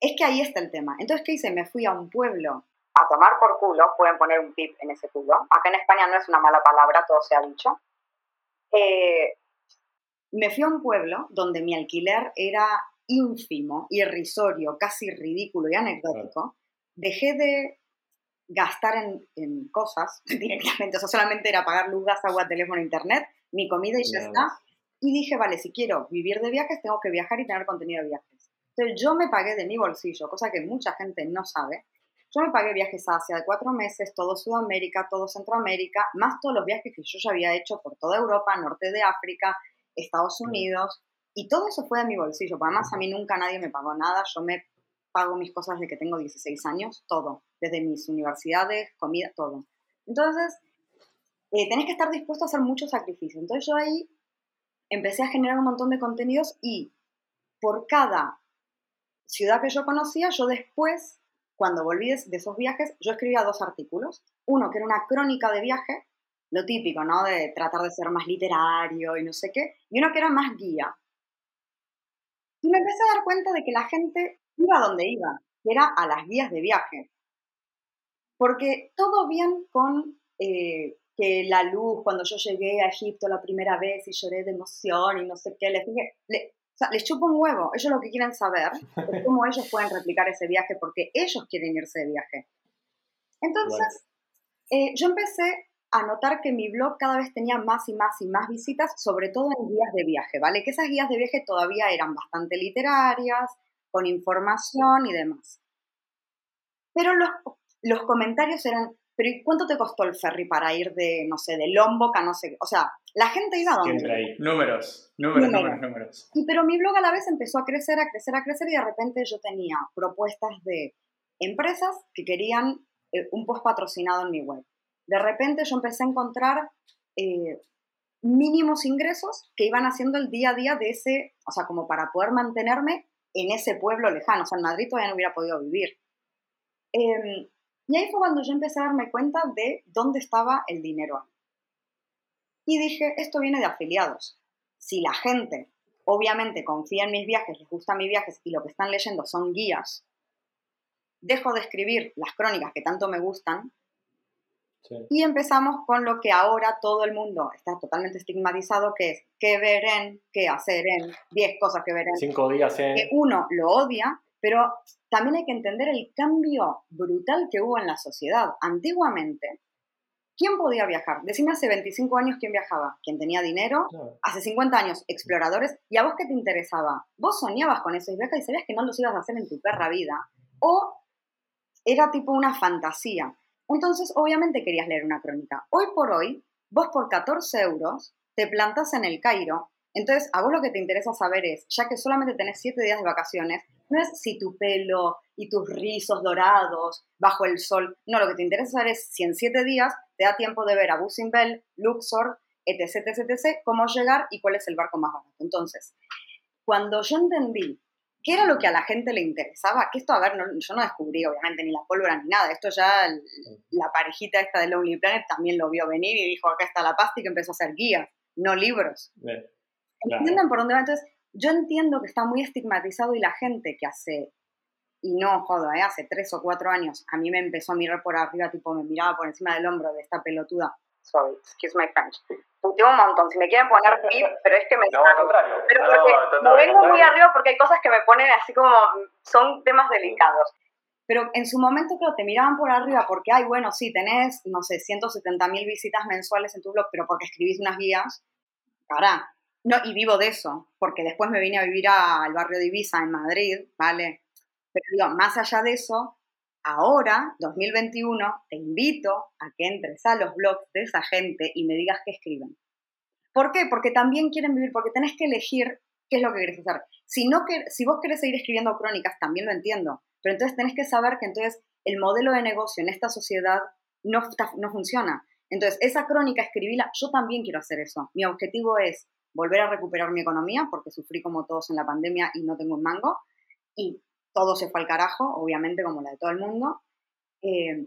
S4: Es que ahí está el tema. Entonces, ¿qué hice? Me fui a un pueblo a tomar por culo. Pueden poner un tip en ese culo. Acá en España no es una mala palabra, todo se ha dicho. Eh, me fui a un pueblo donde mi alquiler era ínfimo, irrisorio, casi ridículo y anecdótico. Dejé de gastar en, en cosas (laughs) directamente, o sea, solamente era pagar luz, gas, agua, teléfono, internet, mi comida y ya está. Y dije, vale, si quiero vivir de viajes, tengo que viajar y tener contenido de viajes. Entonces yo me pagué de mi bolsillo, cosa que mucha gente no sabe. Yo me pagué viajes a Asia de cuatro meses, todo Sudamérica, todo Centroamérica, más todos los viajes que yo ya había hecho por toda Europa, norte de África, Estados Unidos, y todo eso fue de mi bolsillo, porque además a mí nunca nadie me pagó nada, yo me pago mis cosas desde que tengo 16 años, todo, desde mis universidades, comida, todo. Entonces, eh, tenés que estar dispuesto a hacer muchos sacrificios. Entonces yo ahí empecé a generar un montón de contenidos y por cada ciudad que yo conocía, yo después, cuando volví de esos viajes, yo escribía dos artículos. Uno que era una crónica de viaje, lo típico, ¿no? De tratar de ser más literario y no sé qué. Y uno que era más guía. Y me empecé a dar cuenta de que la gente iba a donde iba, que era a las guías de viaje. Porque todo bien con eh, que la luz, cuando yo llegué a Egipto la primera vez y lloré de emoción y no sé qué, dije, sea, les chupo un huevo. Ellos lo que quieren saber es cómo ellos pueden replicar ese viaje porque ellos quieren irse de viaje. Entonces, eh, yo empecé a notar que mi blog cada vez tenía más y más y más visitas, sobre todo en guías de viaje, ¿vale? Que esas guías de viaje todavía eran bastante literarias, con información y demás. Pero los, los comentarios eran, pero ¿y cuánto te costó el ferry para ir de, no sé, de Lombok a no sé qué? O sea, la gente iba a donde
S1: Siempre ahí.
S5: Números, números,
S4: Números.
S5: números, números.
S4: y pero mi blog a la vez empezó a crecer, a crecer, a crecer y de repente yo tenía propuestas de empresas que querían eh, un post patrocinado en mi web. De repente yo empecé a encontrar eh, mínimos ingresos que iban haciendo el día a día de ese, o sea, como para poder mantenerme en ese pueblo lejano. O sea, en Madrid todavía no hubiera podido vivir. Em, y ahí fue cuando yo empecé a darme cuenta de dónde estaba el dinero. Y dije, esto viene de afiliados. Si la gente obviamente confía en mis viajes, les gustan mis viajes y lo que están leyendo son guías, dejo de escribir las crónicas que tanto me gustan
S1: Sí.
S4: y empezamos con lo que ahora todo el mundo está totalmente estigmatizado, que es qué ver en, qué hacer en, 10 cosas que ver en.
S1: Cinco días en.
S4: Que uno lo odia, pero también hay que entender el cambio brutal que hubo en la sociedad. Antiguamente, ¿quién podía viajar? Decime hace 25 años quién viajaba. ¿Quién tenía dinero? Hace 50 años, exploradores, y a vos qué te interesaba? ¿Vos soñabas con esos viajes y sabías que no los ibas a hacer en tu perra vida? ¿O era tipo una fantasía? Entonces, obviamente querías leer una crónica. Hoy por hoy, vos por 14 euros te plantas en el Cairo. Entonces, a vos lo que te interesa saber es, ya que solamente tenés 7 días de vacaciones, no es si tu pelo y tus rizos dorados bajo el sol. No, lo que te interesa saber es si en 7 días te da tiempo de ver a Bell, Luxor, etc, etc, etc, cómo llegar y cuál es el barco más barato. Entonces, cuando yo entendí qué era lo que a la gente le interesaba, que esto, a ver, no- yo no descubrí obviamente ni la pólvora ni nada, esto ya la parejita esta de Lonely Planet también lo vio venir y dijo, acá está la pasta y que empezó a hacer guías, no libros. ¿Entienden por dónde va? Entonces, yo entiendo que está muy estigmatizado y la gente que hace, y no jodo, ¿eh? hace tres o cuatro años, a mí me empezó a mirar por arriba, tipo me miraba por encima del hombro de esta pelotuda. Sorry, excuse my French. Puteo un montón, si me quieren poner pip, pero es que me
S5: No, al contrario.
S4: pero
S5: No,
S4: porque
S5: total,
S4: me vengo muy arriba porque hay cosas que me ponen así como, son temas delicados. Pero en su momento, claro, te miraban por arriba porque, ay, bueno, sí, tenés, no sé, 170 mil visitas mensuales en tu blog, pero porque escribís unas guías, cara. No, y vivo de eso, porque después me vine a vivir al barrio de Ibiza, en Madrid, ¿vale? Pero digo, más allá de eso, ahora, 2021, te invito a que entres a los blogs de esa gente y me digas qué escriben. ¿Por qué? Porque también quieren vivir, porque tenés que elegir qué es lo que querés hacer. Si, no que, si vos querés seguir escribiendo crónicas, también lo entiendo, pero entonces tenés que saber que entonces el modelo de negocio en esta sociedad no, no funciona. Entonces, esa crónica, escribíla, yo también quiero hacer eso. Mi objetivo es volver a recuperar mi economía, porque sufrí como todos en la pandemia y no tengo un mango, y todo se fue al carajo, obviamente, como la de todo el mundo. Eh,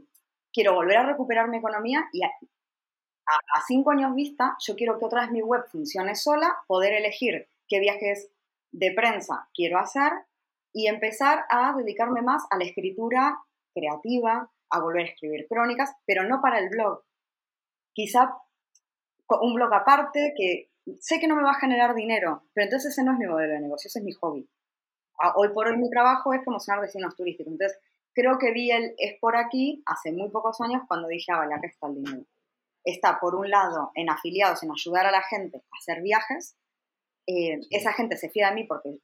S4: quiero volver a recuperar mi economía y a, a- cinco años vista, yo quiero que otra vez mi web funcione sola, poder elegir qué viajes de prensa quiero hacer y empezar a dedicarme más a la escritura creativa, a volver a escribir crónicas, pero no para el blog. Quizá un blog aparte que sé que no me va a generar dinero, pero entonces ese no es mi modelo de negocio, ese es mi hobby. A- Hoy por hoy mi trabajo es promocionar destinos turísticos. Entonces, creo que vi el es por aquí hace muy pocos años cuando dije, ah, vale, acá está el dinero. Está, por un lado, en afiliados, en ayudar a la gente a hacer viajes. Eh, esa gente se fía de mí porque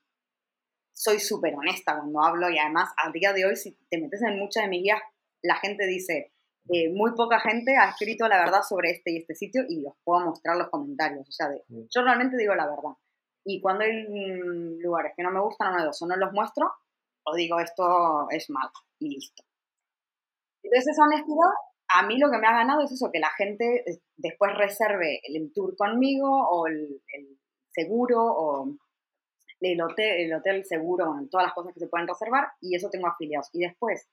S4: soy súper honesta cuando hablo y además, a día de hoy, si te metes en muchas de mis guías, la gente dice, eh, muy poca gente ha escrito la verdad sobre este y este sitio y os puedo mostrar los comentarios. O sea, de- yo realmente digo la verdad. Y cuando hay mm, lugares que no me gustan, dos, o no los muestro, o digo esto es malo y listo. Entonces esa honestidad, a mí lo que me ha ganado es eso, que la gente eh, después reserve el tour conmigo o el, el seguro o el hotel, el hotel seguro, bueno, todas las cosas que se pueden reservar y eso tengo afiliados. Y después,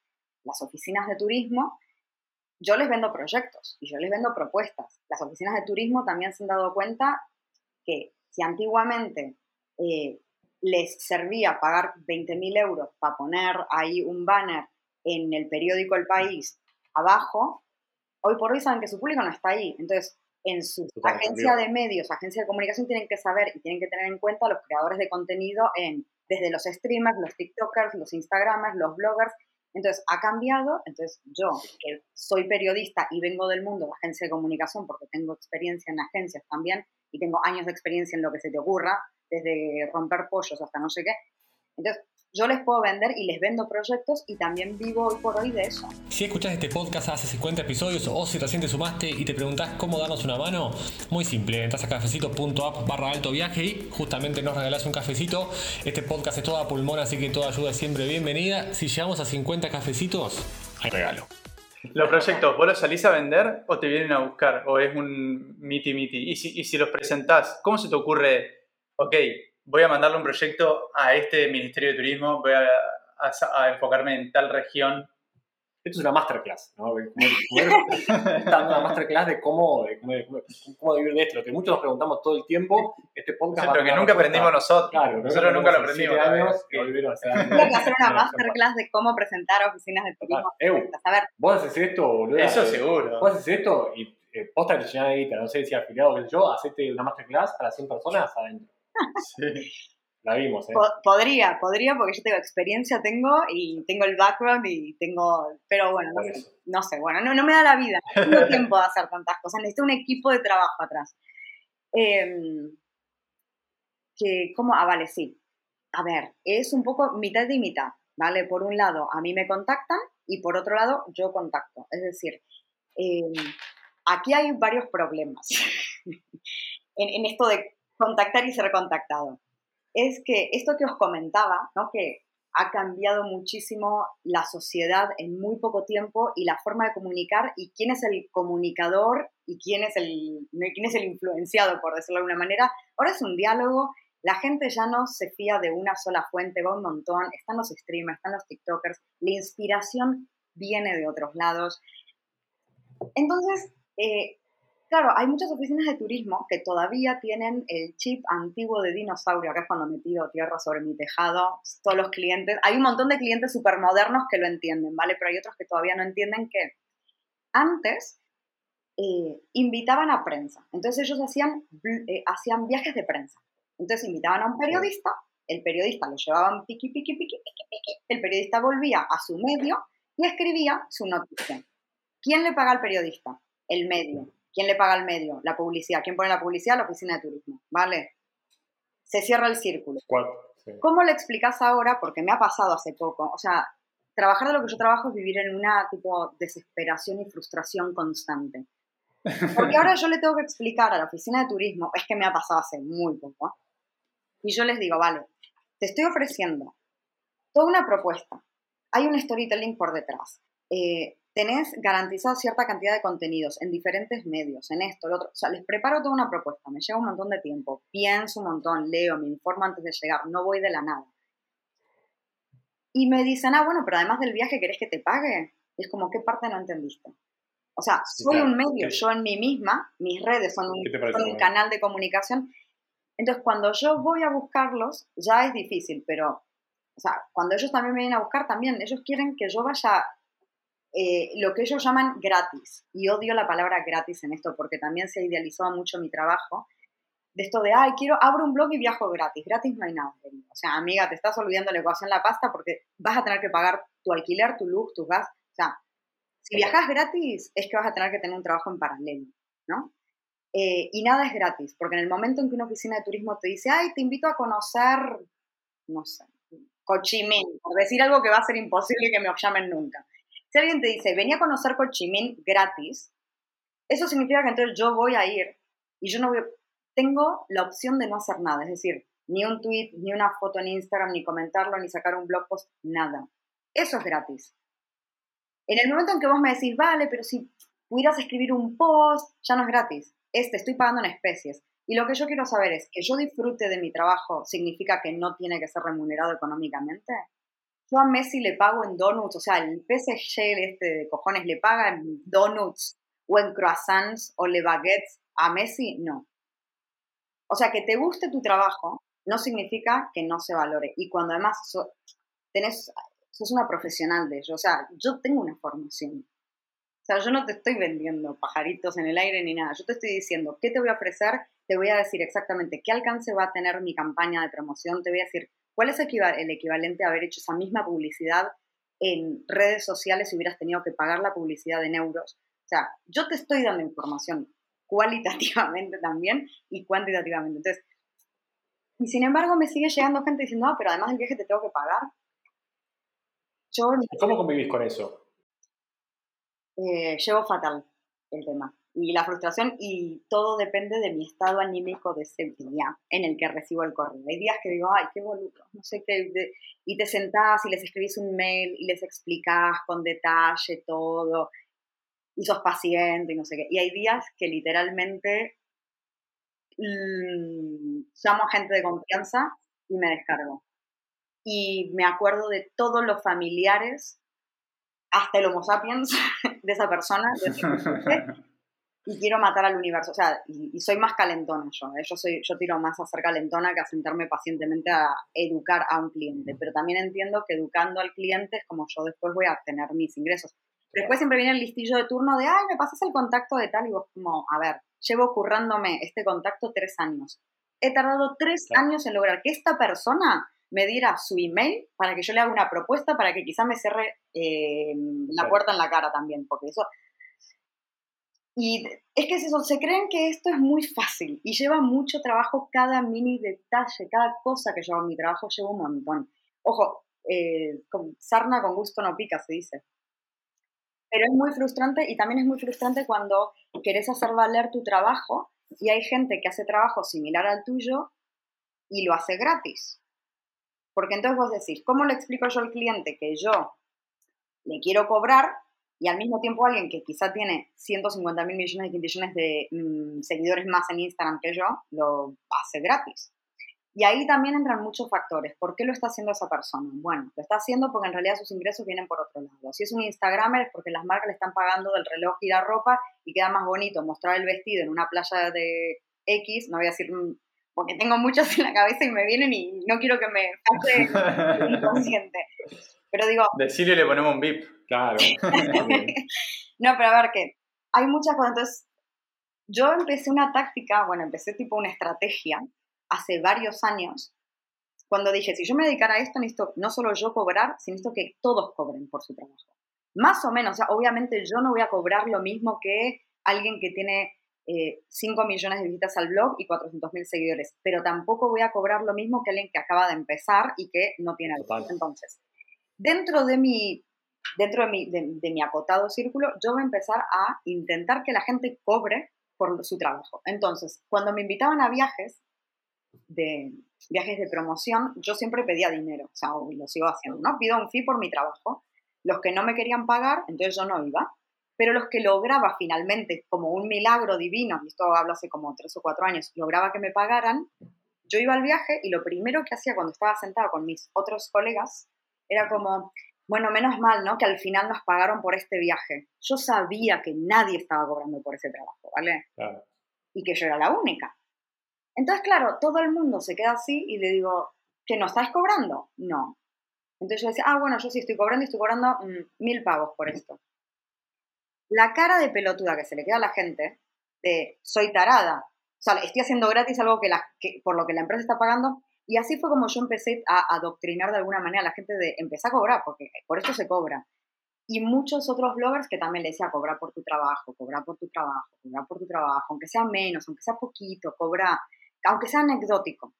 S4: las oficinas de turismo, yo les vendo proyectos y yo les vendo propuestas. Las oficinas de turismo también se han dado cuenta que si antiguamente eh, les servía pagar 20.000 euros para poner ahí un banner en el periódico El País abajo, hoy por hoy saben que su público no está ahí. Entonces, en su agencia de medios, agencia de comunicación, tienen que saber y tienen que tener en cuenta a los creadores de contenido en desde los streamers, los TikTokers, los Instagramers, los bloggers. Entonces, ha cambiado. Entonces, yo, que soy periodista y vengo del mundo de agencia de comunicación porque tengo experiencia en agencias también y tengo años de experiencia en lo que se te ocurra, desde romper pollos hasta no sé qué. Entonces, yo les puedo vender y les vendo proyectos y también vivo hoy por hoy de eso.
S6: Si escuchás este podcast hace 50 episodios o si recién te sumaste y te preguntás cómo darnos una mano, muy simple, entras a cafecito.app barra alto viaje y justamente nos regalás un cafecito. Este podcast es toda pulmón, así que toda ayuda es siempre bienvenida. Si llegamos a 50 cafecitos, hay regalo.
S5: Los proyectos, ¿vos los salís a vender o te vienen a buscar? ¿O es un miti miti? Y si, y si los presentás, ¿cómo se te ocurre, ok, voy a mandarle un proyecto a este Ministerio de Turismo, voy a, a- a enfocarme en tal región?
S1: Esto es una masterclass, ¿no? Como- como- (laughs) Esta es una masterclass de cómo, de cómo, de cómo- cómo vivir de esto. Lo que muchos nos preguntamos todo el tiempo, este podcast a
S5: Pero que nunca
S1: respuesta.
S5: aprendimos nosotros.
S1: Claro,
S5: nosotros nunca lo aprendimos.
S1: años que volvieron a hacer
S4: Tengo que hacer una masterclass de cómo presentar oficinas de turismo. A ver,
S1: vos haces esto, boludo.
S5: Eso seguro.
S1: Vos haces esto y eh, posta que te llenan de guita, no sé si afiliado que yo, hacete una masterclass para 100 personas adentro.
S5: Sí.
S1: La vimos, ¿eh?
S4: po- podría, podría, porque yo tengo experiencia, tengo y tengo el background y tengo, pero bueno, no sé, no sé, bueno, no, no me da la vida, no tengo (laughs) tiempo de hacer tantas cosas, necesito un equipo de trabajo atrás. Em, que, ¿cómo? Ah, vale, sí. A ver, es un poco mitad y mitad, ¿vale? Por un lado, a mí me contactan y por otro lado, yo contacto. Es decir, em, aquí hay varios problemas (laughs) en, en esto de contactar y ser contactado. Es que esto que os comentaba, ¿no? Que ha cambiado muchísimo la sociedad en muy poco tiempo y la forma de comunicar y quién es el comunicador y quién es el, quién es el influenciado, por decirlo de alguna manera. Ahora es un diálogo, la gente ya no se fía de una sola fuente, va un montón, están los streamers, están los TikTokers, la inspiración viene de otros lados. Entonces, eh, claro, hay muchas oficinas de turismo que todavía tienen el chip antiguo de dinosaurio, acá es cuando me tiro tierra sobre mi tejado, todos los clientes, hay un montón de clientes súper modernos que lo entienden, ¿vale? Pero hay otros que todavía no entienden que antes eh, invitaban a prensa, entonces ellos hacían, eh, hacían viajes de prensa, entonces invitaban a un periodista, el periodista lo llevaban piqui, piqui, piqui, piqui, piqui, el periodista volvía a su medio y escribía su noticia. ¿Quién le paga al periodista? El medio. ¿Quién le paga al medio? La publicidad. ¿Quién pone la publicidad? La oficina de turismo. ¿Vale? Se cierra el círculo.
S1: Sí.
S4: ¿Cómo le explicas ahora? Porque me ha pasado hace poco. O sea, trabajar de lo que yo trabajo es vivir en una tipo desesperación y frustración constante. Porque ahora yo le tengo que explicar a la oficina de turismo, es que me ha pasado hace muy poco, y yo les digo, vale, te estoy ofreciendo toda una propuesta, hay un storytelling por detrás, eh, tenés garantizado cierta cantidad de contenidos en diferentes medios, en esto, lo otro, o sea, les preparo toda una propuesta, me lleva un montón de tiempo, pienso un montón, leo, me informo antes de llegar, no voy de la nada. Y me dicen, ah, bueno, pero además del viaje, ¿querés que te pague? Y es como, ¿qué parte no entendiste? O sea, soy
S1: claro.
S4: un medio,
S1: ¿Qué-
S4: yo en mí misma, mis redes son un,
S1: ¿Qué te parece,
S4: son un canal de comunicación. Entonces, cuando yo voy a buscarlos, ya es difícil, pero, o sea, cuando ellos también me vienen a buscar, también ellos quieren que yo vaya eh, lo que ellos llaman gratis. Y odio la palabra gratis en esto porque también se idealizó mucho mi trabajo. De esto de, ay, quiero, abro un blog y viajo gratis. Gratis no hay nada. O sea, amiga, te estás olvidando la ecuación la pasta porque vas a tener que pagar tu alquiler, tu luz, tus gas. O sea, si viajas gratis es que vas a tener que tener un trabajo en paralelo, ¿no? Eh, y nada es gratis, porque en el momento en que una oficina de turismo te dice, ay, te invito a conocer, no sé, Cochimín, por decir algo que va a ser imposible que me llamen nunca. Si alguien te dice, venía a conocer Cochimín gratis, eso significa que entonces yo voy a ir y yo no voy, tengo la opción de no hacer nada, es decir, ni un tweet, ni una foto en Instagram, ni comentarlo, ni sacar un blog post, nada. Eso es gratis. En el momento en que vos me decís, vale, pero si pudieras escribir un post, ya no es gratis. Es, te estoy pagando en especies. Y lo que yo quiero saber es que yo disfrute de mi trabajo, ¿significa que no tiene que ser remunerado económicamente? Yo a Messi le pago en donuts, o sea, el PSG este de cojones le paga en donuts o en croissants o le baguettes a Messi, no. O sea, que te guste tu trabajo no significa que no se valore. Y cuando además tenés, sos una profesional de ello, o sea, yo tengo una formación. O sea, yo no te estoy vendiendo pajaritos en el aire ni nada. Yo te estoy diciendo qué te voy a ofrecer, te voy a decir exactamente qué alcance va a tener mi campaña de promoción, te voy a decir cuál es el equivalente a haber hecho esa misma publicidad en redes sociales si hubieras tenido que pagar la publicidad en euros. O sea, yo te estoy dando información cualitativamente también y cuantitativamente. Entonces, y sin embargo me sigue llegando gente diciendo, ah, pero además del viaje te tengo que pagar.
S1: Yo, ¿Cómo convivís con eso?
S4: Eh, llevo fatal el tema. Y la frustración, y todo depende de mi estado anímico de ese día en el que recibo el correo. Hay días que digo, ay, qué boludo, no sé qué. Y te sentás y les escribís un mail y les explicás con detalle todo. Y sos paciente y no sé qué. Y hay días que literalmente mmm, llamo a gente de confianza y me descargo. Y me acuerdo de todos los familiares, hasta el Homo sapiens (laughs) de esa persona, (laughs) y quiero matar al universo. O sea, y, soy más calentona yo. ¿eh? Yo, soy, yo tiro más a ser calentona que a sentarme pacientemente a educar a un cliente. Pero también entiendo que educando al cliente es como yo después voy a obtener mis ingresos. Después siempre viene el listillo de turno de, ay, me pasas el contacto de tal, y vos como, a ver, llevo currándome este contacto tres años. He tardado tres años en lograr que esta persona me diera su email para que yo le haga una propuesta para que quizá me cierre eh, la puerta en la cara también, porque eso... Y es que se creen que esto es muy fácil y lleva mucho trabajo cada mini detalle, cada cosa que lleva en mi trabajo lleva un montón. Ojo, eh, con, sarna con gusto no pica, se dice. Pero es muy frustrante y también es muy frustrante cuando querés hacer valer tu trabajo y hay gente que hace trabajo similar al tuyo y lo hace gratis. Porque entonces vos decís, ¿cómo le explico yo al cliente que yo le quiero cobrar y al mismo tiempo alguien que quizá tiene 150 mil millones de millones de mm, seguidores más en Instagram que yo, lo hace gratis? Y ahí también entran muchos factores. ¿Por qué lo está haciendo esa persona? Bueno, lo está haciendo porque en realidad sus ingresos vienen por otro lado. Si es un Instagramer es porque las marcas le están pagando del reloj y la ropa y queda más bonito mostrar el vestido en una playa de X, no voy a decir mm, porque tengo muchas en la cabeza y me vienen y no quiero que me falte (laughs) inconsciente. Pero digo...
S5: Decirle le ponemos un VIP, claro. (laughs)
S4: no, pero a ver que hay muchas cosas. Entonces, yo empecé una táctica, bueno, empecé tipo una estrategia hace varios años, cuando dije, si yo me dedicara a esto, necesito no solo yo cobrar, sino necesito que todos cobren por su trabajo. Más o menos, obviamente yo no voy a cobrar lo mismo que alguien que tiene 5 eh, millones de visitas al blog y 400 mil seguidores, pero tampoco voy a cobrar lo mismo que alguien que acaba de empezar y que no tiene algo. Entonces, dentro de mi dentro de mi, de mi acotado círculo, yo voy a empezar a intentar que la gente cobre por su trabajo. Entonces, cuando me invitaban a viajes, de viajes de promoción, yo siempre pedía dinero, o sea, lo sigo haciendo, ¿no? Pido un fee por mi trabajo. Los que no me querían pagar, entonces yo no iba. Pero los que lograba finalmente, como un milagro divino, y esto hablo hace como tres o cuatro años, lograba que me pagaran, yo iba al viaje y lo primero que hacía cuando estaba sentado con mis otros colegas era como, bueno, menos mal, ¿no? Que al final nos pagaron por este viaje. Yo sabía que nadie estaba cobrando por ese trabajo, ¿vale? Y que yo era la única. Entonces, claro, todo el mundo se queda así y le digo, ¿que no estáis cobrando? No. Entonces yo decía, ah, bueno, yo sí estoy cobrando y estoy cobrando mm, mil pavos por esto. La cara de pelotuda que se le queda a la gente de soy tarada, o sea, estoy haciendo gratis algo que, la, que por lo que la empresa está pagando, y así fue como yo empecé a adoctrinar de alguna manera a la gente de empezar a cobrar, porque por esto se cobra. Y muchos otros bloggers que también le decía, cobra por tu trabajo, cobra por tu trabajo, cobra por tu trabajo, aunque sea menos, aunque sea poquito, cobra aunque sea anecdótico,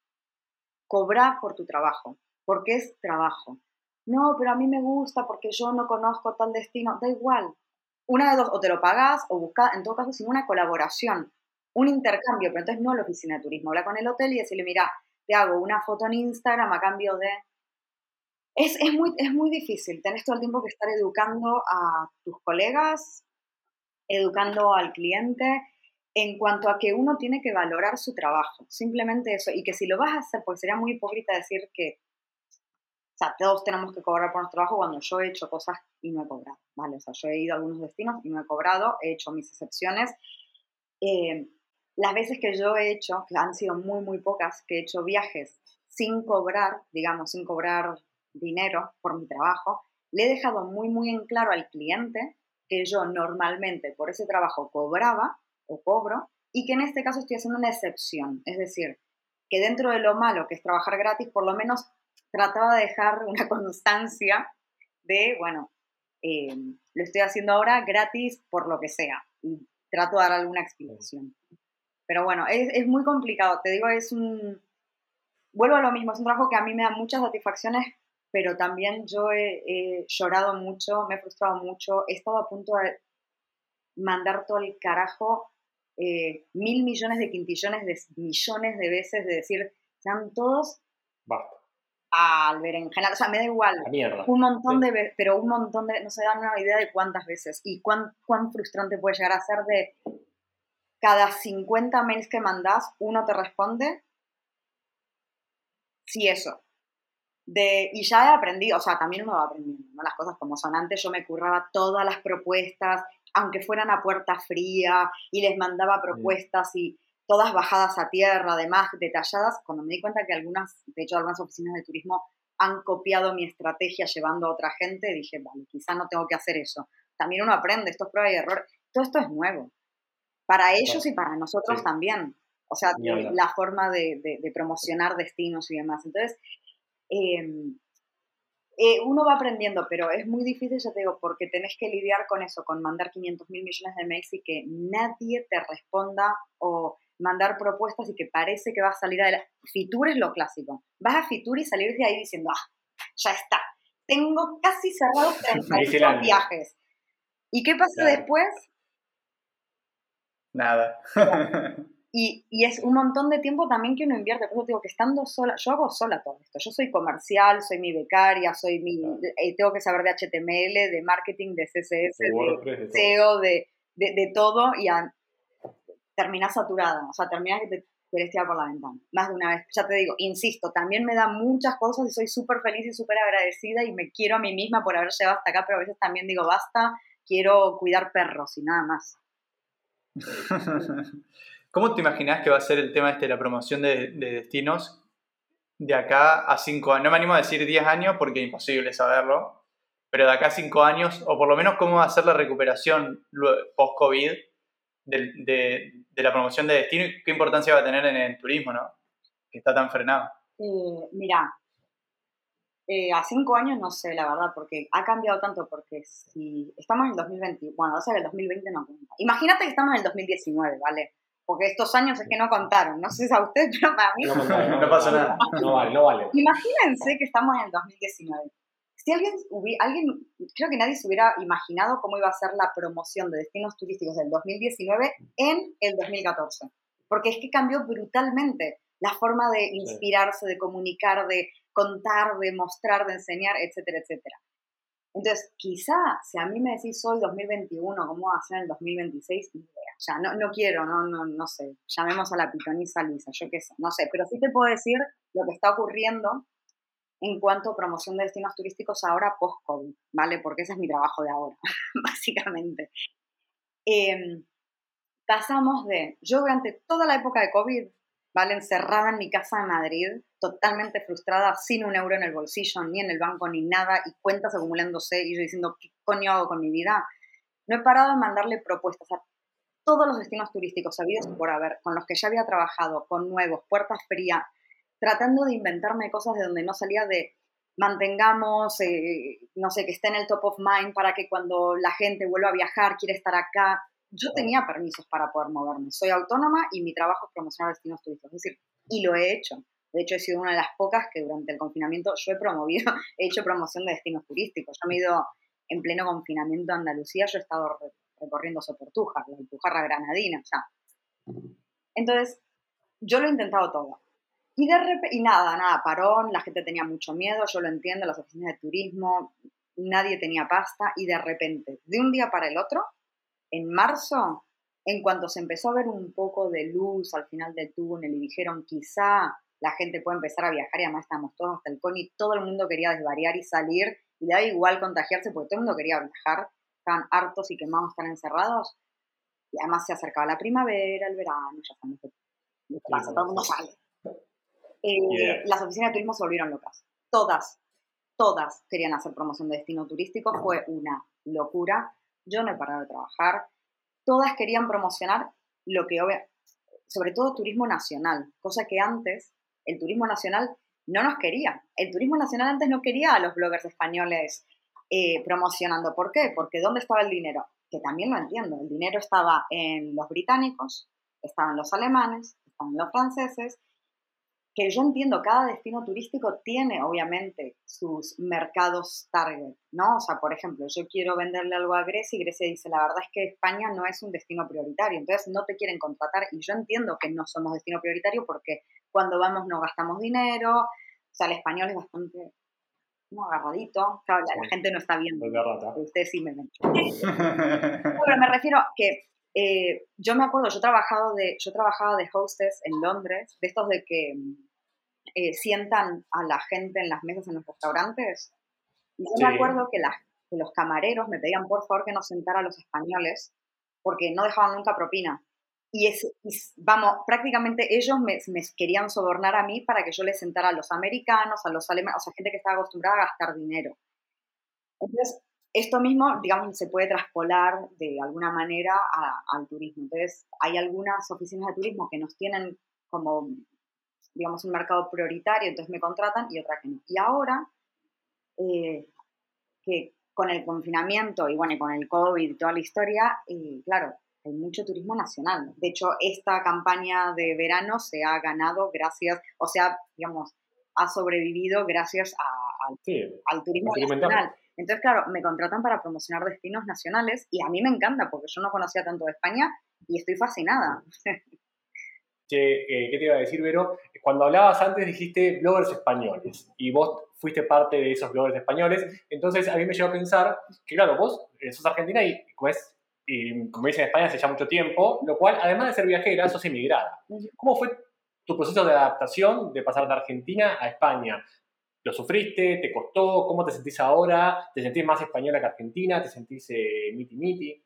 S4: cobra por tu trabajo, porque es trabajo. No, pero a mí me gusta porque yo no conozco tal destino, da igual. Una de dos, o te lo pagas o busca, en todo caso, sin una colaboración, un intercambio, pero entonces no la oficina de turismo, habla con el hotel y decirle, mira, te hago una foto en Instagram a cambio de... Es, es, muy, es muy difícil, tenés todo el tiempo que estar educando a tus colegas, educando al cliente, en cuanto a que uno tiene que valorar su trabajo, simplemente eso, y que si lo vas a hacer, porque sería muy hipócrita decir que, o sea, todos tenemos que cobrar por nuestro trabajo cuando yo he hecho cosas y no he cobrado, ¿vale? O sea, yo he ido a algunos destinos y no he cobrado, he hecho mis excepciones. Eh, las veces que yo he hecho, que han sido muy, muy pocas, que he hecho viajes sin cobrar, digamos, sin cobrar dinero por mi trabajo, le he dejado muy, muy en claro al cliente que yo normalmente por ese trabajo cobraba o cobro y que en este caso estoy haciendo una excepción. Es decir, que dentro de lo malo que es trabajar gratis, por lo menos trataba de dejar una (laughs) constancia de, bueno, eh, lo estoy haciendo ahora gratis por lo que sea y trato de dar alguna explicación. Pero bueno, es, es muy complicado, te digo, es un... Vuelvo a lo mismo, es un trabajo que a mí me da muchas satisfacciones, pero también yo he, llorado mucho, me he frustrado mucho, he estado a punto de mandar todo el carajo eh, mil millones de quintillones de millones de veces, de decir, sean todos
S1: Basta.
S4: al berenjenal, o sea, me da igual.
S1: La mierda.
S4: Un montón
S1: Sí.
S4: de veces, pero un montón de, no se dan una idea de cuántas veces y cuán, cuán frustrante puede llegar a ser de cada 50 mails que mandas, uno te responde, sí, eso. De, y ya he aprendido, o sea, también uno va aprendiendo, ¿no? Las cosas como son. Antes yo me curraba todas las propuestas, aunque fueran a puerta fría, y les mandaba propuestas y todas bajadas a tierra, además detalladas. Cuando me di cuenta que algunas, de hecho, algunas oficinas de turismo han copiado mi estrategia llevando a otra gente, dije, vale, quizá no tengo que hacer eso. También uno aprende, esto es prueba y error. Todo esto es nuevo. Para ellos y para nosotros
S1: Sí.
S4: también. O sea, la forma de, de- de promocionar destinos y demás. Entonces, eh, eh, uno va aprendiendo, pero es muy difícil, ya te digo, porque tenés que lidiar con eso, con mandar 500 mil millones de mails y que nadie te responda o mandar propuestas y que parece que va a salir adelante. Fitur es lo clásico. Vas a Fitur y salir de ahí diciendo, ah, ya está. Tengo casi cerrados (laughs) 32
S1: Disneylandia.
S4: viajes. ¿Y qué pasa
S1: Claro.
S4: después?
S5: Nada.
S4: Y, y es un montón de tiempo también que uno invierte. Por eso te digo que estando sola, yo hago sola todo esto. Yo soy comercial, soy mi becaria, soy mi, eh, tengo que saber de HTML, de marketing, de CSS,
S1: De
S4: de
S1: WordPress, de todo.
S4: SEO, de, de, de todo y a, terminás saturada. O sea, terminás que te querés tirar por la ventana. Más de una vez. Ya te digo, insisto, también me da muchas cosas y soy súper feliz y súper agradecida y me quiero a mí misma por haber llegado hasta acá, pero a veces también digo, basta, quiero cuidar perros y nada más. (laughs)
S5: ¿Cómo te imaginas que va a ser el tema este de la promoción de, de destinos de acá a 5 años? No me animo a decir 10 años porque es imposible saberlo, pero de acá a 5 años, o por lo menos cómo va a ser la recuperación post-COVID del- de, de la promoción de destino y qué importancia va a tener en el turismo, ¿no? Que está tan frenado.
S4: Eh, mira, eh, a cinco años no sé, la verdad, porque ha cambiado tanto, porque si estamos en el 2020, bueno, o sea el 2020 no cuenta. Imagínate que estamos en el 2019, ¿vale? Porque estos años es que no contaron, no sé si a ustedes, pero para mí...
S1: No, no,
S5: No pasa nada.
S1: No vale, no vale.
S4: Imagínense que estamos en el 2019. Si alguien, hubi- alguien, creo que nadie se hubiera imaginado cómo iba a ser la promoción de destinos turísticos del 2019 en el 2014. Porque es que cambió brutalmente la forma de inspirarse, de comunicar, de contar, de mostrar, de enseñar, etcétera, etcétera. Entonces, quizá si a mí me decís hoy 2021, ¿cómo va a ser el 2026? Ni idea. O sea, no, no quiero, no, no, no sé. Llamemos a la pitoniza Luisa, yo qué sé, no sé. Pero sí te puedo decir lo que está ocurriendo en cuanto a promoción de destinos turísticos ahora post-COVID, ¿vale? Porque ese es mi trabajo de ahora, (laughs) básicamente. Eh, pasamos de, yo durante toda la época de COVID, ¿vale? Encerrada en mi casa de Madrid, totalmente frustrada, sin un euro en el bolsillo, ni en el banco, ni nada, y cuentas acumulándose, y yo diciendo, ¿qué coño hago con mi vida? No he parado de mandarle propuestas a todos los destinos turísticos sabidos por haber, con los que ya había trabajado, con nuevos, puertas frías, tratando de inventarme cosas de donde no salía de mantengamos, eh, no sé, que esté en el top of mind para que cuando la gente vuelva a viajar, quiere estar acá. Yo tenía permisos para poder moverme. Soy autónoma y mi trabajo es promocionar destinos turísticos. Es decir, y lo he hecho. De hecho, he sido una de las pocas que durante el confinamiento yo he promovido, (laughs) he hecho promoción de destinos turísticos. Yo me he ido en pleno confinamiento a Andalucía, yo he estado re- recorriendo Soportuja, la Alpujarra Granadina, o sea. Entonces, yo lo he intentado todo. Y de repente, y nada, nada, parón, la gente tenía mucho miedo, yo lo entiendo, las oficinas de turismo, nadie tenía pasta, y de repente, de un día para el otro, en marzo, en cuanto se empezó a ver un poco de luz al final del túnel y dijeron quizá la gente puede empezar a viajar y además estamos todos hasta el coni, todo el mundo quería desvariar y salir y le da igual contagiarse porque todo el mundo quería viajar, estaban hartos y quemados, están encerrados y además se acercaba la primavera, el verano, ya sabemos que pasa, todo el mundo sale. Eh, las oficinas de turismo se volvieron locas, todas, todas querían hacer promoción de destino turístico, fue una locura, yo no he parado de trabajar, todas querían promocionar lo que, sobre todo turismo nacional, cosa que antes el turismo nacional no nos quería. El turismo nacional antes no quería a los bloggers españoles eh, promocionando. ¿Por qué? Porque ¿dónde estaba el dinero? Que también lo entiendo. El dinero estaba en los británicos, estaban los alemanes, estaban los franceses que yo entiendo, cada destino turístico tiene obviamente sus mercados target, ¿no? O sea, por ejemplo, yo quiero venderle algo a Grecia y Grecia dice, la verdad es que España no es un destino prioritario, entonces no te quieren contratar y yo entiendo que no somos destino prioritario porque cuando vamos no gastamos dinero, o sea, el español es bastante no, agarradito, claro, la, gente no está viendo, ustedes sí me ven. (laughs) pero me refiero que eh, yo me acuerdo, yo, trabajado de, yo trabajaba de hostess en Londres, de estos de que eh, sientan a la gente en las mesas en los restaurantes. Y yo me acuerdo que, los camareros me pedían por favor que nos sentara a los españoles porque no dejaban nunca propina. Y, es, vamos, prácticamente ellos me, querían sobornar a mí para que yo les sentara a los americanos, a los alemanes, o sea, gente que estaba acostumbrada a gastar dinero. Entonces, esto mismo, digamos, se puede traspolar de alguna manera al turismo. Entonces, hay algunas oficinas de turismo que nos tienen como digamos, un mercado prioritario, entonces me contratan y otra que no. Y ahora, eh, que con el confinamiento y bueno, y con el COVID y toda la historia, eh, claro, hay mucho turismo nacional. De hecho, esta campaña de verano se ha ganado gracias, o sea, digamos, ha sobrevivido gracias al turismo nacional. Entonces, claro, me contratan para promocionar destinos nacionales y a mí me encanta porque yo no conocía tanto de España y estoy fascinada. (laughs)
S1: Eh, ¿qué te iba a decir, Vero? Cuando hablabas antes dijiste bloggers españoles y vos fuiste parte de esos bloggers españoles, entonces a mí me llevó a pensar que, claro, vos eh, sos argentina y como, es, como dicen en España hace ya mucho tiempo, lo cual, además de ser viajera, sos emigrada. ¿Cómo fue tu proceso de adaptación de pasar de Argentina a España? ¿Lo sufriste? ¿Te costó? ¿Cómo te sentís ahora? ¿Te sentís más española que argentina? ¿Te sentís eh, miti miti?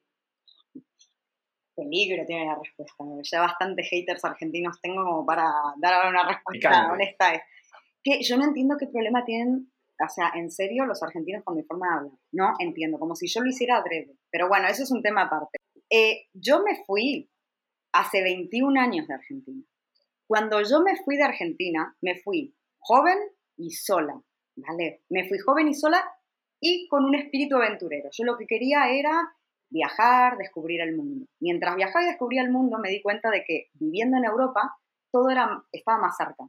S4: Peligro tiene la respuesta. Ya bastante haters argentinos tengo como para dar una respuesta honesta. Es que yo no entiendo qué problema tienen, o sea, en serio, los argentinos con mi forma de hablar. No entiendo, como si yo lo hiciera adrede. Pero bueno, eso es un tema aparte. Eh, yo me fui hace 21 años de Argentina. Cuando yo me fui de Argentina, me fui joven y sola, ¿vale? Me fui joven y sola y con un espíritu aventurero. Yo lo que quería era viajar, descubrir el mundo. Mientras viajaba y descubría el mundo, me di cuenta de que viviendo en Europa, todo era, estaba más cerca.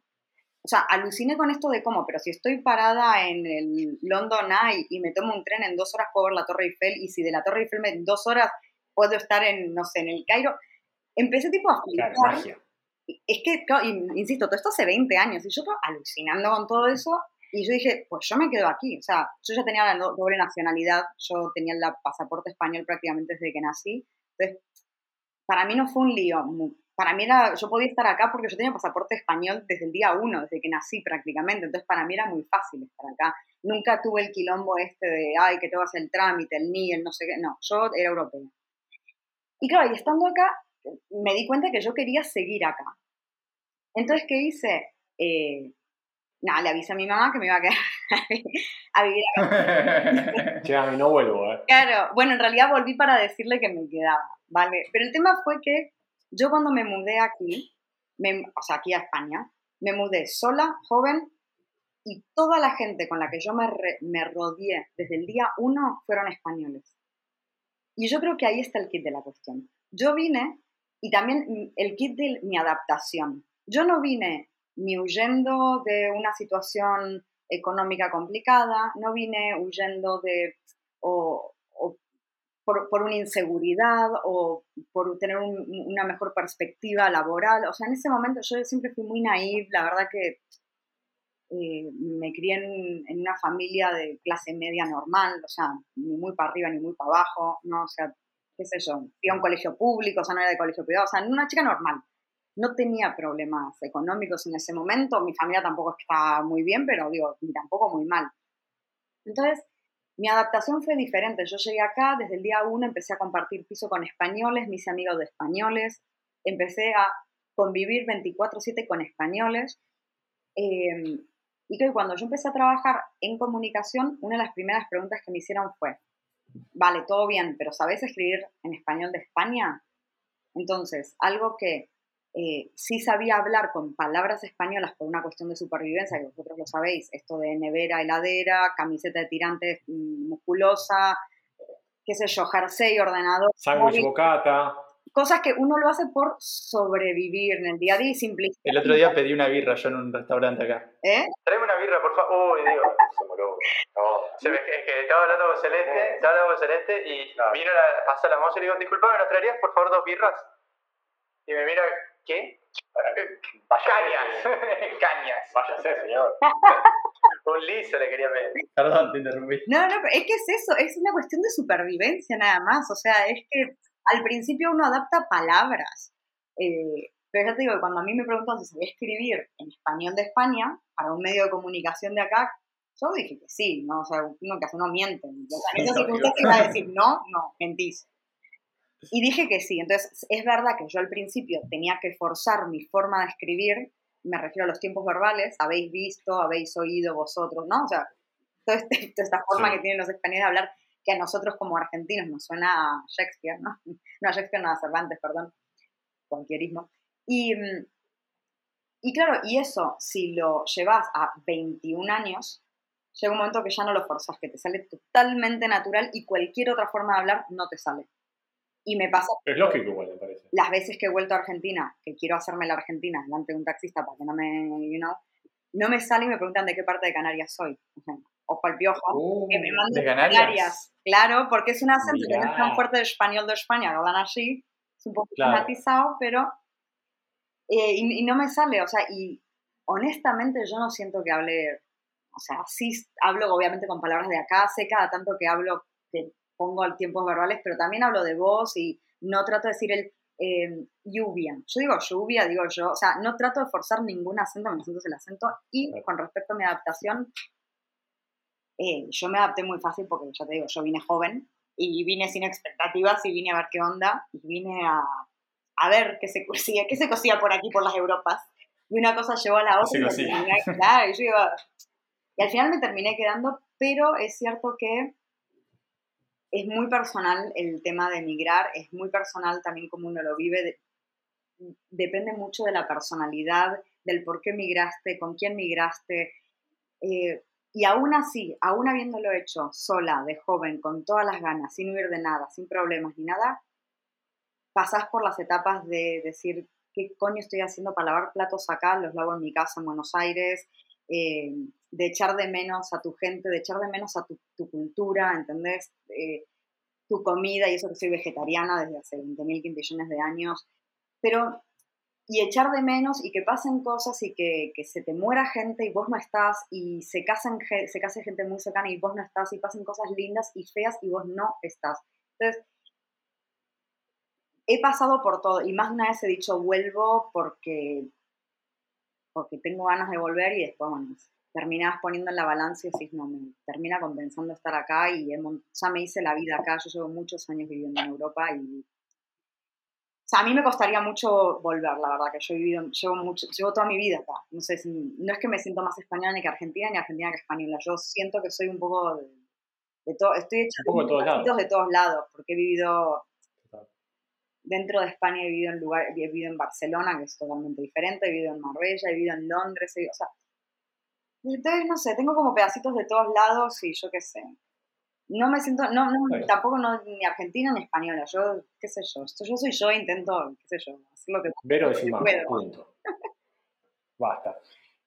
S4: O sea, aluciné con esto de cómo, pero si estoy parada en el London Eye y me tomo un tren en dos horas, puedo ver la Torre Eiffel, y si de la Torre Eiffel en dos horas puedo estar en, no sé, en el Cairo. Empecé tipo a flipar. es que, insisto, todo esto hace 20 años, y yo alucinando con todo eso, y yo dije, pues yo me quedo aquí. O sea, yo ya tenía la doble nacionalidad, yo tenía el pasaporte español prácticamente desde que nací. Entonces, para mí no fue un lío. Para mí era, yo podía estar acá porque yo tenía pasaporte español desde el día uno, desde que nací prácticamente. Entonces, para mí era muy fácil estar acá. Nunca tuve el quilombo este de, ay, que te vas el trámite, el NI, el no sé qué. No, yo era europea. Y claro, y estando acá, me di cuenta que yo quería seguir acá. Entonces, ¿qué hice? Eh, no, le avisé a mi mamá que me iba a quedar (laughs) a vivir
S1: acá. (laughs) che, a mí no vuelvo, ¿eh?
S4: Claro, bueno, en realidad volví para decirle que me quedaba, ¿vale? Pero el tema fue que yo cuando me mudé aquí, o sea, aquí a España, me mudé sola, joven, y toda la gente con la que yo me, me rodeé desde el día uno fueron españoles. Y yo creo que ahí está el kit de la cuestión. Yo vine, y también el kit de mi adaptación. Yo no vine ni huyendo de una situación económica complicada, no vine huyendo de o, por, una inseguridad o por tener una mejor perspectiva laboral. O sea, en ese momento yo siempre fui muy naive, la verdad que eh, me crié en, en, una familia de clase media normal, o sea, ni muy para arriba ni muy para abajo, ¿no? O sea, qué sé yo, iba a un colegio público, o sea, no era de colegio privado, o sea, una chica normal. No tenía problemas económicos en ese momento, mi familia tampoco estaba muy bien, pero digo, ni tampoco muy mal. Entonces, mi adaptación fue diferente. Yo llegué acá, desde el día uno empecé a compartir piso con españoles, mis amigos de españoles, empecé a convivir 24/7 con españoles. Eh, y que cuando yo empecé a trabajar en comunicación, una de las primeras preguntas que me hicieron fue, vale, todo bien, pero ¿sabes escribir en español de España? Entonces, algo que eh, sí sabía hablar con palabras españolas por una cuestión de supervivencia, que vosotros lo sabéis, esto de nevera, heladera, camiseta de tirantes mm, musculosa, qué sé yo, jersey, ordenador.
S1: Sándwich bocata.
S4: Cosas que uno lo hace por sobrevivir en el día a día y simplificar.
S5: El otro día pedí una birra yo en un restaurante acá.
S4: ¿Eh?
S5: Tráeme una birra, por favor. Uy, digo. Se me- es que estaba hablando con Celeste, estaba hablando con Celeste y vino la, pasa la moza y le digo, disculpame, ¿nos traerías por favor dos birras? Y me mira, ¿qué? Cañas, (laughs) cañas.
S1: Váyase, señor. (laughs)
S5: Un liso le quería pedir. Perdón, te interrumpí.
S4: No, no, pero es que es eso, es una cuestión de supervivencia nada más. O sea, es que al principio uno adapta palabras. Eh, pero ya te digo, que cuando a mí me preguntan si sabía escribir en español de España, para un medio de comunicación de acá, yo dije que sí, ¿no? O sea, uno que hace no miente. O sea, en esa circunstancia iba a decir no, no, mentís. Y dije que sí. Entonces, es verdad que yo al principio tenía que forzar mi forma de escribir, me refiero a los tiempos verbales, habéis visto, habéis oído vosotros, ¿no? O sea, toda, este- (laughs) toda esta forma
S1: Sí.
S4: que tienen los españoles de hablar, que a nosotros como argentinos nos suena a Shakespeare, ¿no? (laughs) No a Shakespeare, no a Cervantes, perdón, cualquierismo. Y, mm, y claro, y eso, si lo llevas a 21 años, llega un momento que ya no lo forzas, que te sale totalmente natural y cualquier otra forma de hablar no te sale. Y me pasa
S1: es lógico igual, me parece.
S4: las veces que he vuelto a Argentina, que quiero hacerme la Argentina delante de un taxista para que no me, you know, no me sale y me preguntan de qué parte de Canarias soy. Ojo al piojo.
S1: Uh,
S4: que me manden
S5: ¿de Canarias?
S4: Claro, porque es un acento que no es tan fuerte de español de España, hablan así, es un poco
S1: Claro.
S4: pero... eh, y, y no me sale, o sea, y honestamente yo no siento que hable, o sea, sí hablo obviamente con palabras de acá, sé cada tanto que hablo, que pongo al tiempos verbales, pero también hablo de voz y no trato de decir el eh, lluvia. Yo digo lluvia, digo yo, o sea, no trato de forzar ningún acento, mi acento es el acento. Y con respecto a mi adaptación, eh, yo me adapté muy fácil porque ya te digo, yo vine joven y vine sin expectativas y vine a ver qué onda y vine a, a ver qué se cosía, qué se cosía por aquí, por las Europas. Y una cosa llevó a la otra.
S5: Se
S4: y, me terminé- claro, y yo iba- y al final me terminé quedando, pero es cierto que es muy personal el tema de emigrar, es muy personal también como uno lo vive, de- depende mucho de la personalidad, del por qué migraste, con quién migraste. eh, y aún así, aún habiéndolo hecho sola, de joven, con todas las ganas, sin huir de nada, sin problemas ni nada, pasás por las etapas de decir, ¿qué coño estoy haciendo para lavar platos acá? Los lavo en mi casa en Buenos Aires, eh, de echar de menos a tu gente, de echar de menos a tu, tu cultura, ¿entendés? Eh, tu comida, y eso que soy vegetariana desde hace 20.000 quintillones de años, pero y echar de menos y que pasen cosas y que, que se te muera gente y vos no estás y se casen ge- se case gente muy cercana y vos no estás y pasen cosas lindas y feas y vos no estás. Entonces, he pasado por todo y más de una vez he dicho vuelvo porque porque tengo ganas de volver y después, bueno, terminás poniendo en la balanza y decís, no, me termina compensando estar acá y ya me hice la vida acá, yo llevo muchos años viviendo en Europa y... O sea, a mí me costaría mucho volver, la verdad, que yo he vivido, llevo, mucho, llevo toda mi vida acá. No sé, si, no es que me siento más española ni que argentina, ni argentina que española. Yo siento que soy un poco de, de todo, estoy hecha
S1: poco de todos lados.
S4: de todos lados, porque he vivido. Dentro de España he vivido en lugar, he vivido en Barcelona, que es totalmente diferente, he vivido en Marbella, he vivido en Londres, he- o sea, entonces no sé, tengo como pedacitos de todos lados y yo qué sé. No me siento, no, no,
S1: Bueno.
S4: tampoco no, ni argentina ni española, yo qué sé yo, esto- yo soy yo, intento, qué sé yo, hacer lo que
S1: Vero
S4: lo que
S1: decimos,
S4: puedo.
S1: punto. Basta.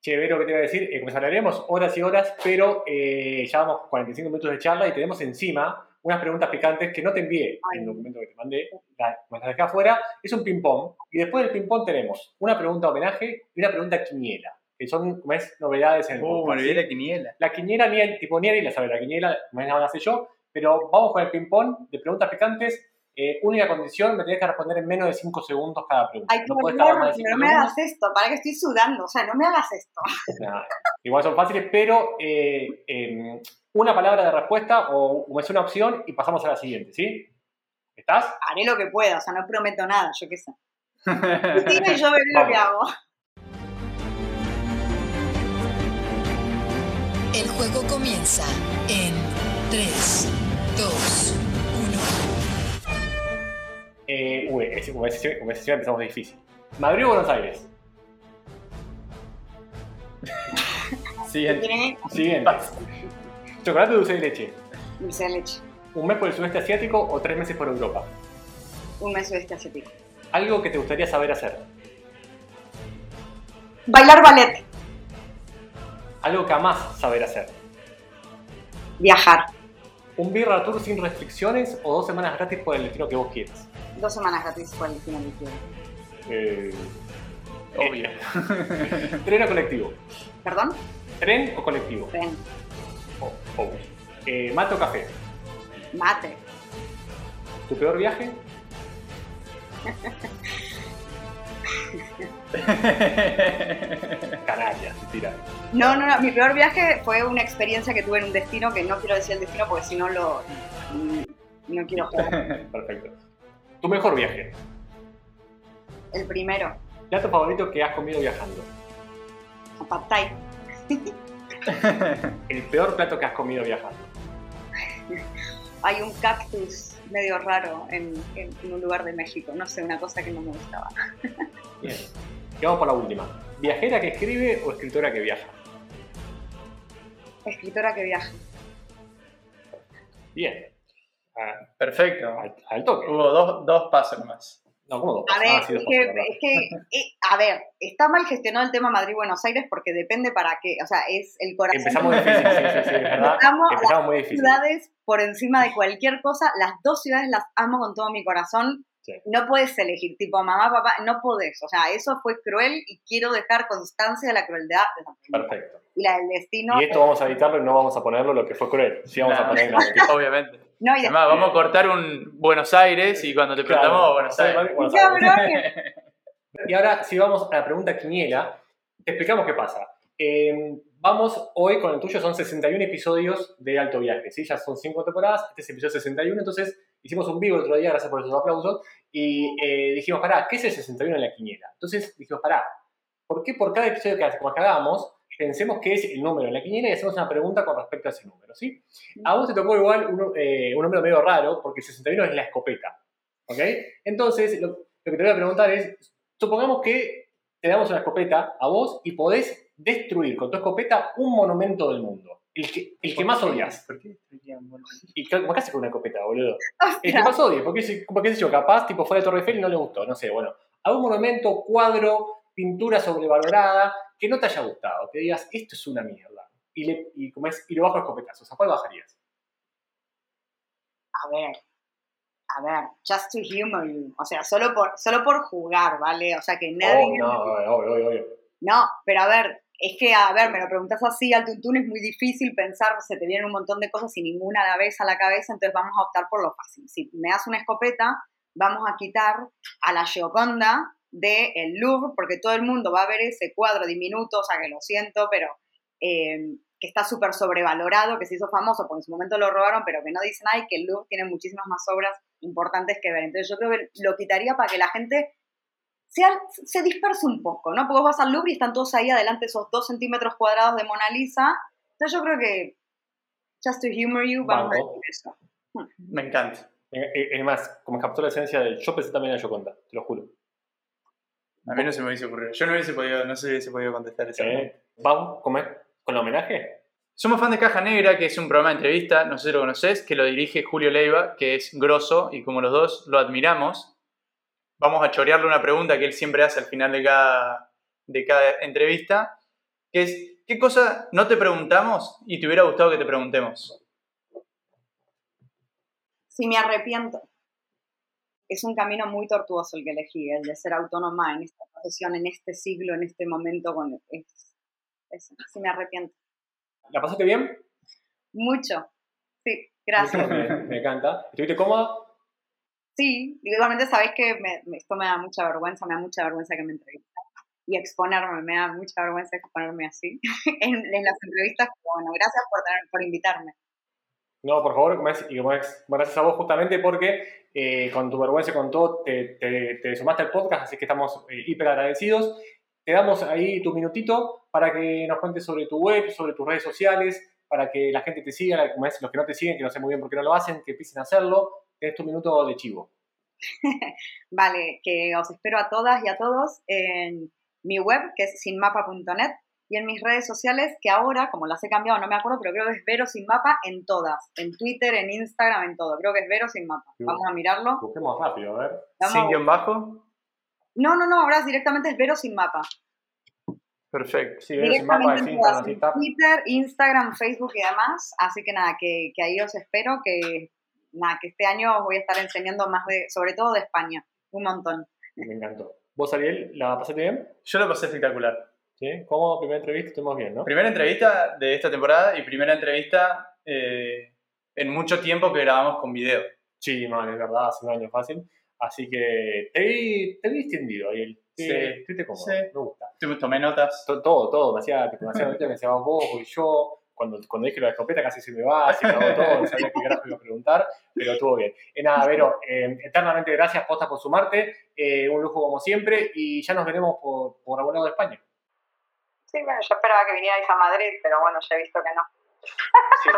S1: Che, Vero, ¿qué te iba a decir? Eh, pues hablaremos horas y horas, pero eh, ya vamos 45 minutos de charla y tenemos encima unas preguntas picantes que no te envié
S4: Ay.
S1: en el documento que te mandé, la muestras acá afuera. Es un ping-pong y después del ping-pong tenemos una pregunta homenaje y una pregunta quiniela, que son como es, novedades en el
S5: Uh,
S1: podcast.
S5: me olvidé
S1: ¿sí?
S5: la quiniela.
S1: La quiniela, ni, tipo Nieri la sabe, la quiniela, mañana la sé yo, pero vamos con el ping-pong de preguntas picantes. Eh, única condición, me tenés que responder en menos de 5 segundos cada pregunta.
S4: Ay,
S1: no puedes tardar más de
S4: pero
S1: 5
S4: no me
S1: segundos.
S4: hagas esto, para que estoy sudando, o sea, no me hagas esto. (laughs)
S1: Igual son fáciles, pero eh, em, una palabra de respuesta o, o es una opción y pasamos a la siguiente, ¿sí? ¿Estás?
S4: Haré lo que pueda, o sea, no prometo nada, yo qué sé. (laughs) Y yo veré lo que hago.
S7: El juego comienza en 3, 2, 1.
S1: Eh, uy, es- como decía, como decía, empezamos difícil. ¿Madrid o Buenos Aires? (laughs)
S5: Siguiente.
S1: Siguiente. ¿Chocolate o dulce de leche?
S4: dulce de leche.
S1: ¿Un mes por el sudeste asiático o tres meses por Europa?
S4: Un mes sudeste asiático.
S1: Algo que te gustaría saber hacer.
S4: Bailar ballet.
S1: Algo que amás saber hacer.
S4: Viajar.
S1: ¿Un birra tour sin restricciones o dos semanas gratis por el destino que vos quieras?
S4: Dos semanas gratis por el destino que quiero.
S1: Eh,
S5: Obvio. (laughs)
S1: ¿Tren o colectivo?
S4: ¿Perdón?
S1: ¿Tren o colectivo?
S4: Ven.
S1: Oh, oh. Eh, ¿Mate o café?
S4: Mate.
S1: ¿Tu peor viaje? (laughs) Canalla, tira.
S4: No, no, no. Mi peor viaje fue una experiencia que tuve en un destino que no quiero decir el destino porque si no lo. No quiero jugar. (laughs)
S1: Perfecto. ¿Tu mejor viaje?
S4: El primero.
S1: ¿Plato favorito que has comido viajando?
S4: Pad Thai. (laughs) (laughs)
S1: ¿El peor plato que has comido viajando? (laughs)
S4: Hay un cactus medio raro en, en- en un lugar de México. No sé, una cosa que no me gustaba. (laughs)
S1: Bien. Y vamos por la última. ¿Viajera que escribe o escritora que viaja?
S4: Escritora que viaja.
S1: Bien. Ah,
S5: Perfecto.
S1: al, al toque.
S5: Hubo dos, dos pasos nomás.
S1: No, ¿cómo dos
S4: A?
S1: Ah,
S4: ver,
S1: sí, dos
S4: es que, es que, eh, a ver, está mal gestionado el tema Madrid-Buenos Aires porque depende para qué. O sea, es el corazón.
S1: Empezamos difícil, sí, sí, sí, es verdad.
S4: Amo
S1: Empezamos muy difícil.
S4: ciudades por encima de cualquier cosa. Las dos ciudades las amo con todo mi corazón.
S1: Sí.
S4: No puedes elegir, tipo mamá, papá, no podés. O sea, eso fue cruel y quiero dejar constancia de la crueldad de esa película.
S1: Perfecto.
S4: Y la del destino.
S1: Y esto vamos a editarlo y no vamos a ponerlo lo que fue cruel. Sí vamos a
S5: Claro.
S1: poner la (laughs)
S5: Obviamente.
S4: No, y
S5: Además, vamos a cortar un Buenos Aires y cuando te preguntamos Buenos Aires.
S1: Buenos Aires. (laughs) Y ahora, si vamos a la pregunta quiniela, te explicamos qué pasa. Eh, vamos hoy con el tuyo, son 61 episodios de Alto Viaje, ¿sí? Ya son 5 temporadas, este es el episodio 61, entonces hicimos un vivo el otro día, gracias por esos aplausos, y eh, dijimos, pará, ¿qué es el 61 en la quiniela? Entonces dijimos, pará, ¿por qué por cada episodio que como que hagamos, pensemos qué es el número en la quiniela y hacemos una pregunta con respecto a ese número, ¿sí? A vos te tocó igual un, eh, un número medio raro, porque el 61 es la escopeta, ¿ok? Entonces, lo, lo que te voy a preguntar es, supongamos que te damos una escopeta a vos y podés destruir con tu escopeta un monumento del mundo. El que, el que más odias.
S5: ¿Por qué destruirían Aires?
S1: ¿Y qué haces con una escopeta, boludo? El que más odies, porque, porque qué sé yo, capaz, tipo, fuera de Torre Eiffel y no le gustó, no sé, bueno. Algún monumento, cuadro, pintura sobrevalorada, que no te haya gustado, que digas, esto es una mierda. Y, le, y, como es, y lo bajo a escopetazos. ¿A cuál bajarías?
S4: A ver, a ver, just to humor you. O sea, solo por, solo por jugar, ¿vale? O sea, que nadie...
S1: Oh, no, obvio, obvio, obvio.
S4: No, pero a ver, es que, a ver, me lo preguntas así al tuntún, es muy difícil pensar, se te vienen un montón de cosas y ninguna a la vez a la cabeza, entonces vamos a optar por lo fácil. Si me das una escopeta, vamos a quitar a la Gioconda del el Louvre, porque todo el mundo va a ver ese cuadro diminuto, o sea, que lo siento, pero eh, que está súper sobrevalorado, que se hizo famoso, porque en su momento lo robaron, pero que no dicen, ay, que el Louvre tiene muchísimas más obras importantes que ver. Entonces yo creo que lo quitaría para que la gente sea- se disperse un poco, ¿no? Porque vos vas al Louvre y están todos ahí adelante esos dos centímetros cuadrados de Mona Lisa. Entonces yo creo que, just to humor you, vamos a decir eso.
S5: Me encanta.
S1: Eh, eh, Es más, como captó la esencia del. Yo pensé también en Yoconda, te lo juro.
S5: A mí no se me hubiese ocurrido. Yo no hubiese podido, no se hubiese podido contestar esa pregunta.
S1: Eh, ¿Vamos con, con el homenaje?
S5: Somos fan de Caja Negra, que es un programa de entrevista, no sé si lo conoces, que lo dirige Julio Leiva, que es grosso y como los dos lo admiramos, vamos a chorearle una pregunta que él siempre hace al final de cada, de cada entrevista, que es, ¿qué cosa no te preguntamos y te hubiera gustado que te preguntemos?
S4: Si me arrepiento, es un camino muy tortuoso el que elegí, el de ser autónoma en esta profesión, en este siglo, en este momento. Con, es, es- si me arrepiento.
S1: ¿La pasaste bien?
S4: Mucho. Sí, gracias.
S1: me, me encanta. ¿Estuviste cómoda?
S4: Sí, igualmente sabés que me- me- esto me da mucha vergüenza, me da mucha vergüenza que me entrevisten. Y exponerme, me da mucha vergüenza exponerme así (laughs) en, en las entrevistas. pero Bueno, gracias por, tener- por invitarme.
S1: No, por favor, y gracias a vos justamente porque eh, con tu vergüenza y con todo te, te- te sumaste al podcast, así que estamos eh, hiper agradecidos. Te damos ahí tu minutito para que nos cuentes sobre tu web, sobre tus redes sociales, para que la gente te siga, como es, los que no te siguen, que no sé muy bien por qué no lo hacen, que empiecen a hacerlo. Tenés tu minuto de chivo. (laughs)
S4: Vale, que os espero a todas y a todos en mi web, que es sinmapa.net, y en mis redes sociales, que ahora, como las he cambiado, no me acuerdo, pero creo que es Vero Sin Mapa en todas. En Twitter, en Instagram, en todo. Creo que es Vero Sin Mapa. Vamos a mirarlo.
S1: Busquemos rápido, a ver.
S4: Vamos
S5: Sin guion bajo.
S4: No, no, no, ahora directamente es Vero Sin Mapa.
S5: Perfecto.
S1: Sí, ves el mapa
S4: en
S1: Instagram,
S4: en. Twitter, Instagram, Facebook y demás. Así que nada, que, que ahí os espero, que nada, que este año os voy a estar enseñando más de, sobre todo de España, un montón.
S1: Me encantó. ¿Vos, Ariel, la pasaste bien?
S5: Yo lo pasé espectacular.
S1: ¿Sí? ¿Cómo? Primera entrevista, estuvimos bien, ¿no?
S5: Primera entrevista de esta temporada y primera entrevista eh, en mucho tiempo que grabamos con video.
S1: Sí, man, es verdad, hace un año fácil. Así que te vi, te vi extendido, Ariel.
S5: Sí,
S1: Sí, estuviste cómodo,
S5: sí.
S1: me gusta.
S5: Tuve- Tomé notas.
S1: To- Todo, todo, me hacía, me hacía ahorita, me decía vos y yo. Cuando, cuando dije lo de escopeta casi se me va, se acabó todo, no sabía qué carajo iba a preguntar, pero estuvo bien. Eh, nada, Vero, eh, eternamente gracias, Posta, por sumarte. eh, un lujo como siempre y ya nos veremos por, por algún lado de España.
S4: Sí, bueno, yo esperaba que vinierais a Madrid, pero bueno, ya he visto que no.
S1: Sí,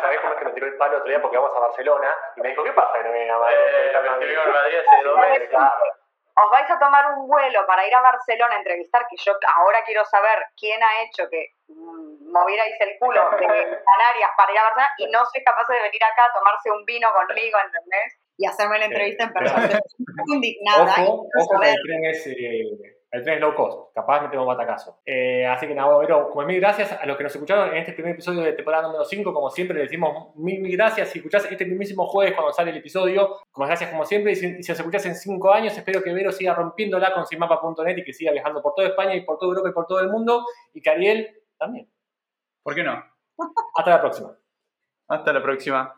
S1: ¿sabés cómo es que me tiró el palo otro día? Porque vamos a Barcelona y me dijo, ¿qué pasa que no viene a Madrid?
S5: Eh, vivo en Madrid hace dos meses.
S4: Os vais a tomar un vuelo para ir a Barcelona a entrevistar, que yo ahora quiero saber quién ha hecho que mm, movierais el culo de Canarias para ir a Barcelona y no sois capaces de venir acá a tomarse un vino conmigo, ¿entendés? Y hacerme la entrevista en persona. (laughs) Estoy un poco indignada.
S1: Ojo,
S4: quiero
S1: ojo que el tren es, eh, el tren es low cost, capaz me tengo batacazo. Eh, así que nada, bueno, Vero, como mil gracias a los que nos escucharon en este primer episodio de temporada número 5, como siempre les decimos mil, mil gracias. Si escuchás este mismísimo jueves cuando sale el episodio, como gracias como siempre, y si, y si nos escuchás en 5 años, espero que Vero siga rompiéndola con sinmapa.net y que siga viajando por toda España y por toda Europa y por todo el mundo, y que Ariel también.
S5: ¿Por qué no?
S1: Hasta la próxima.
S5: Hasta la próxima.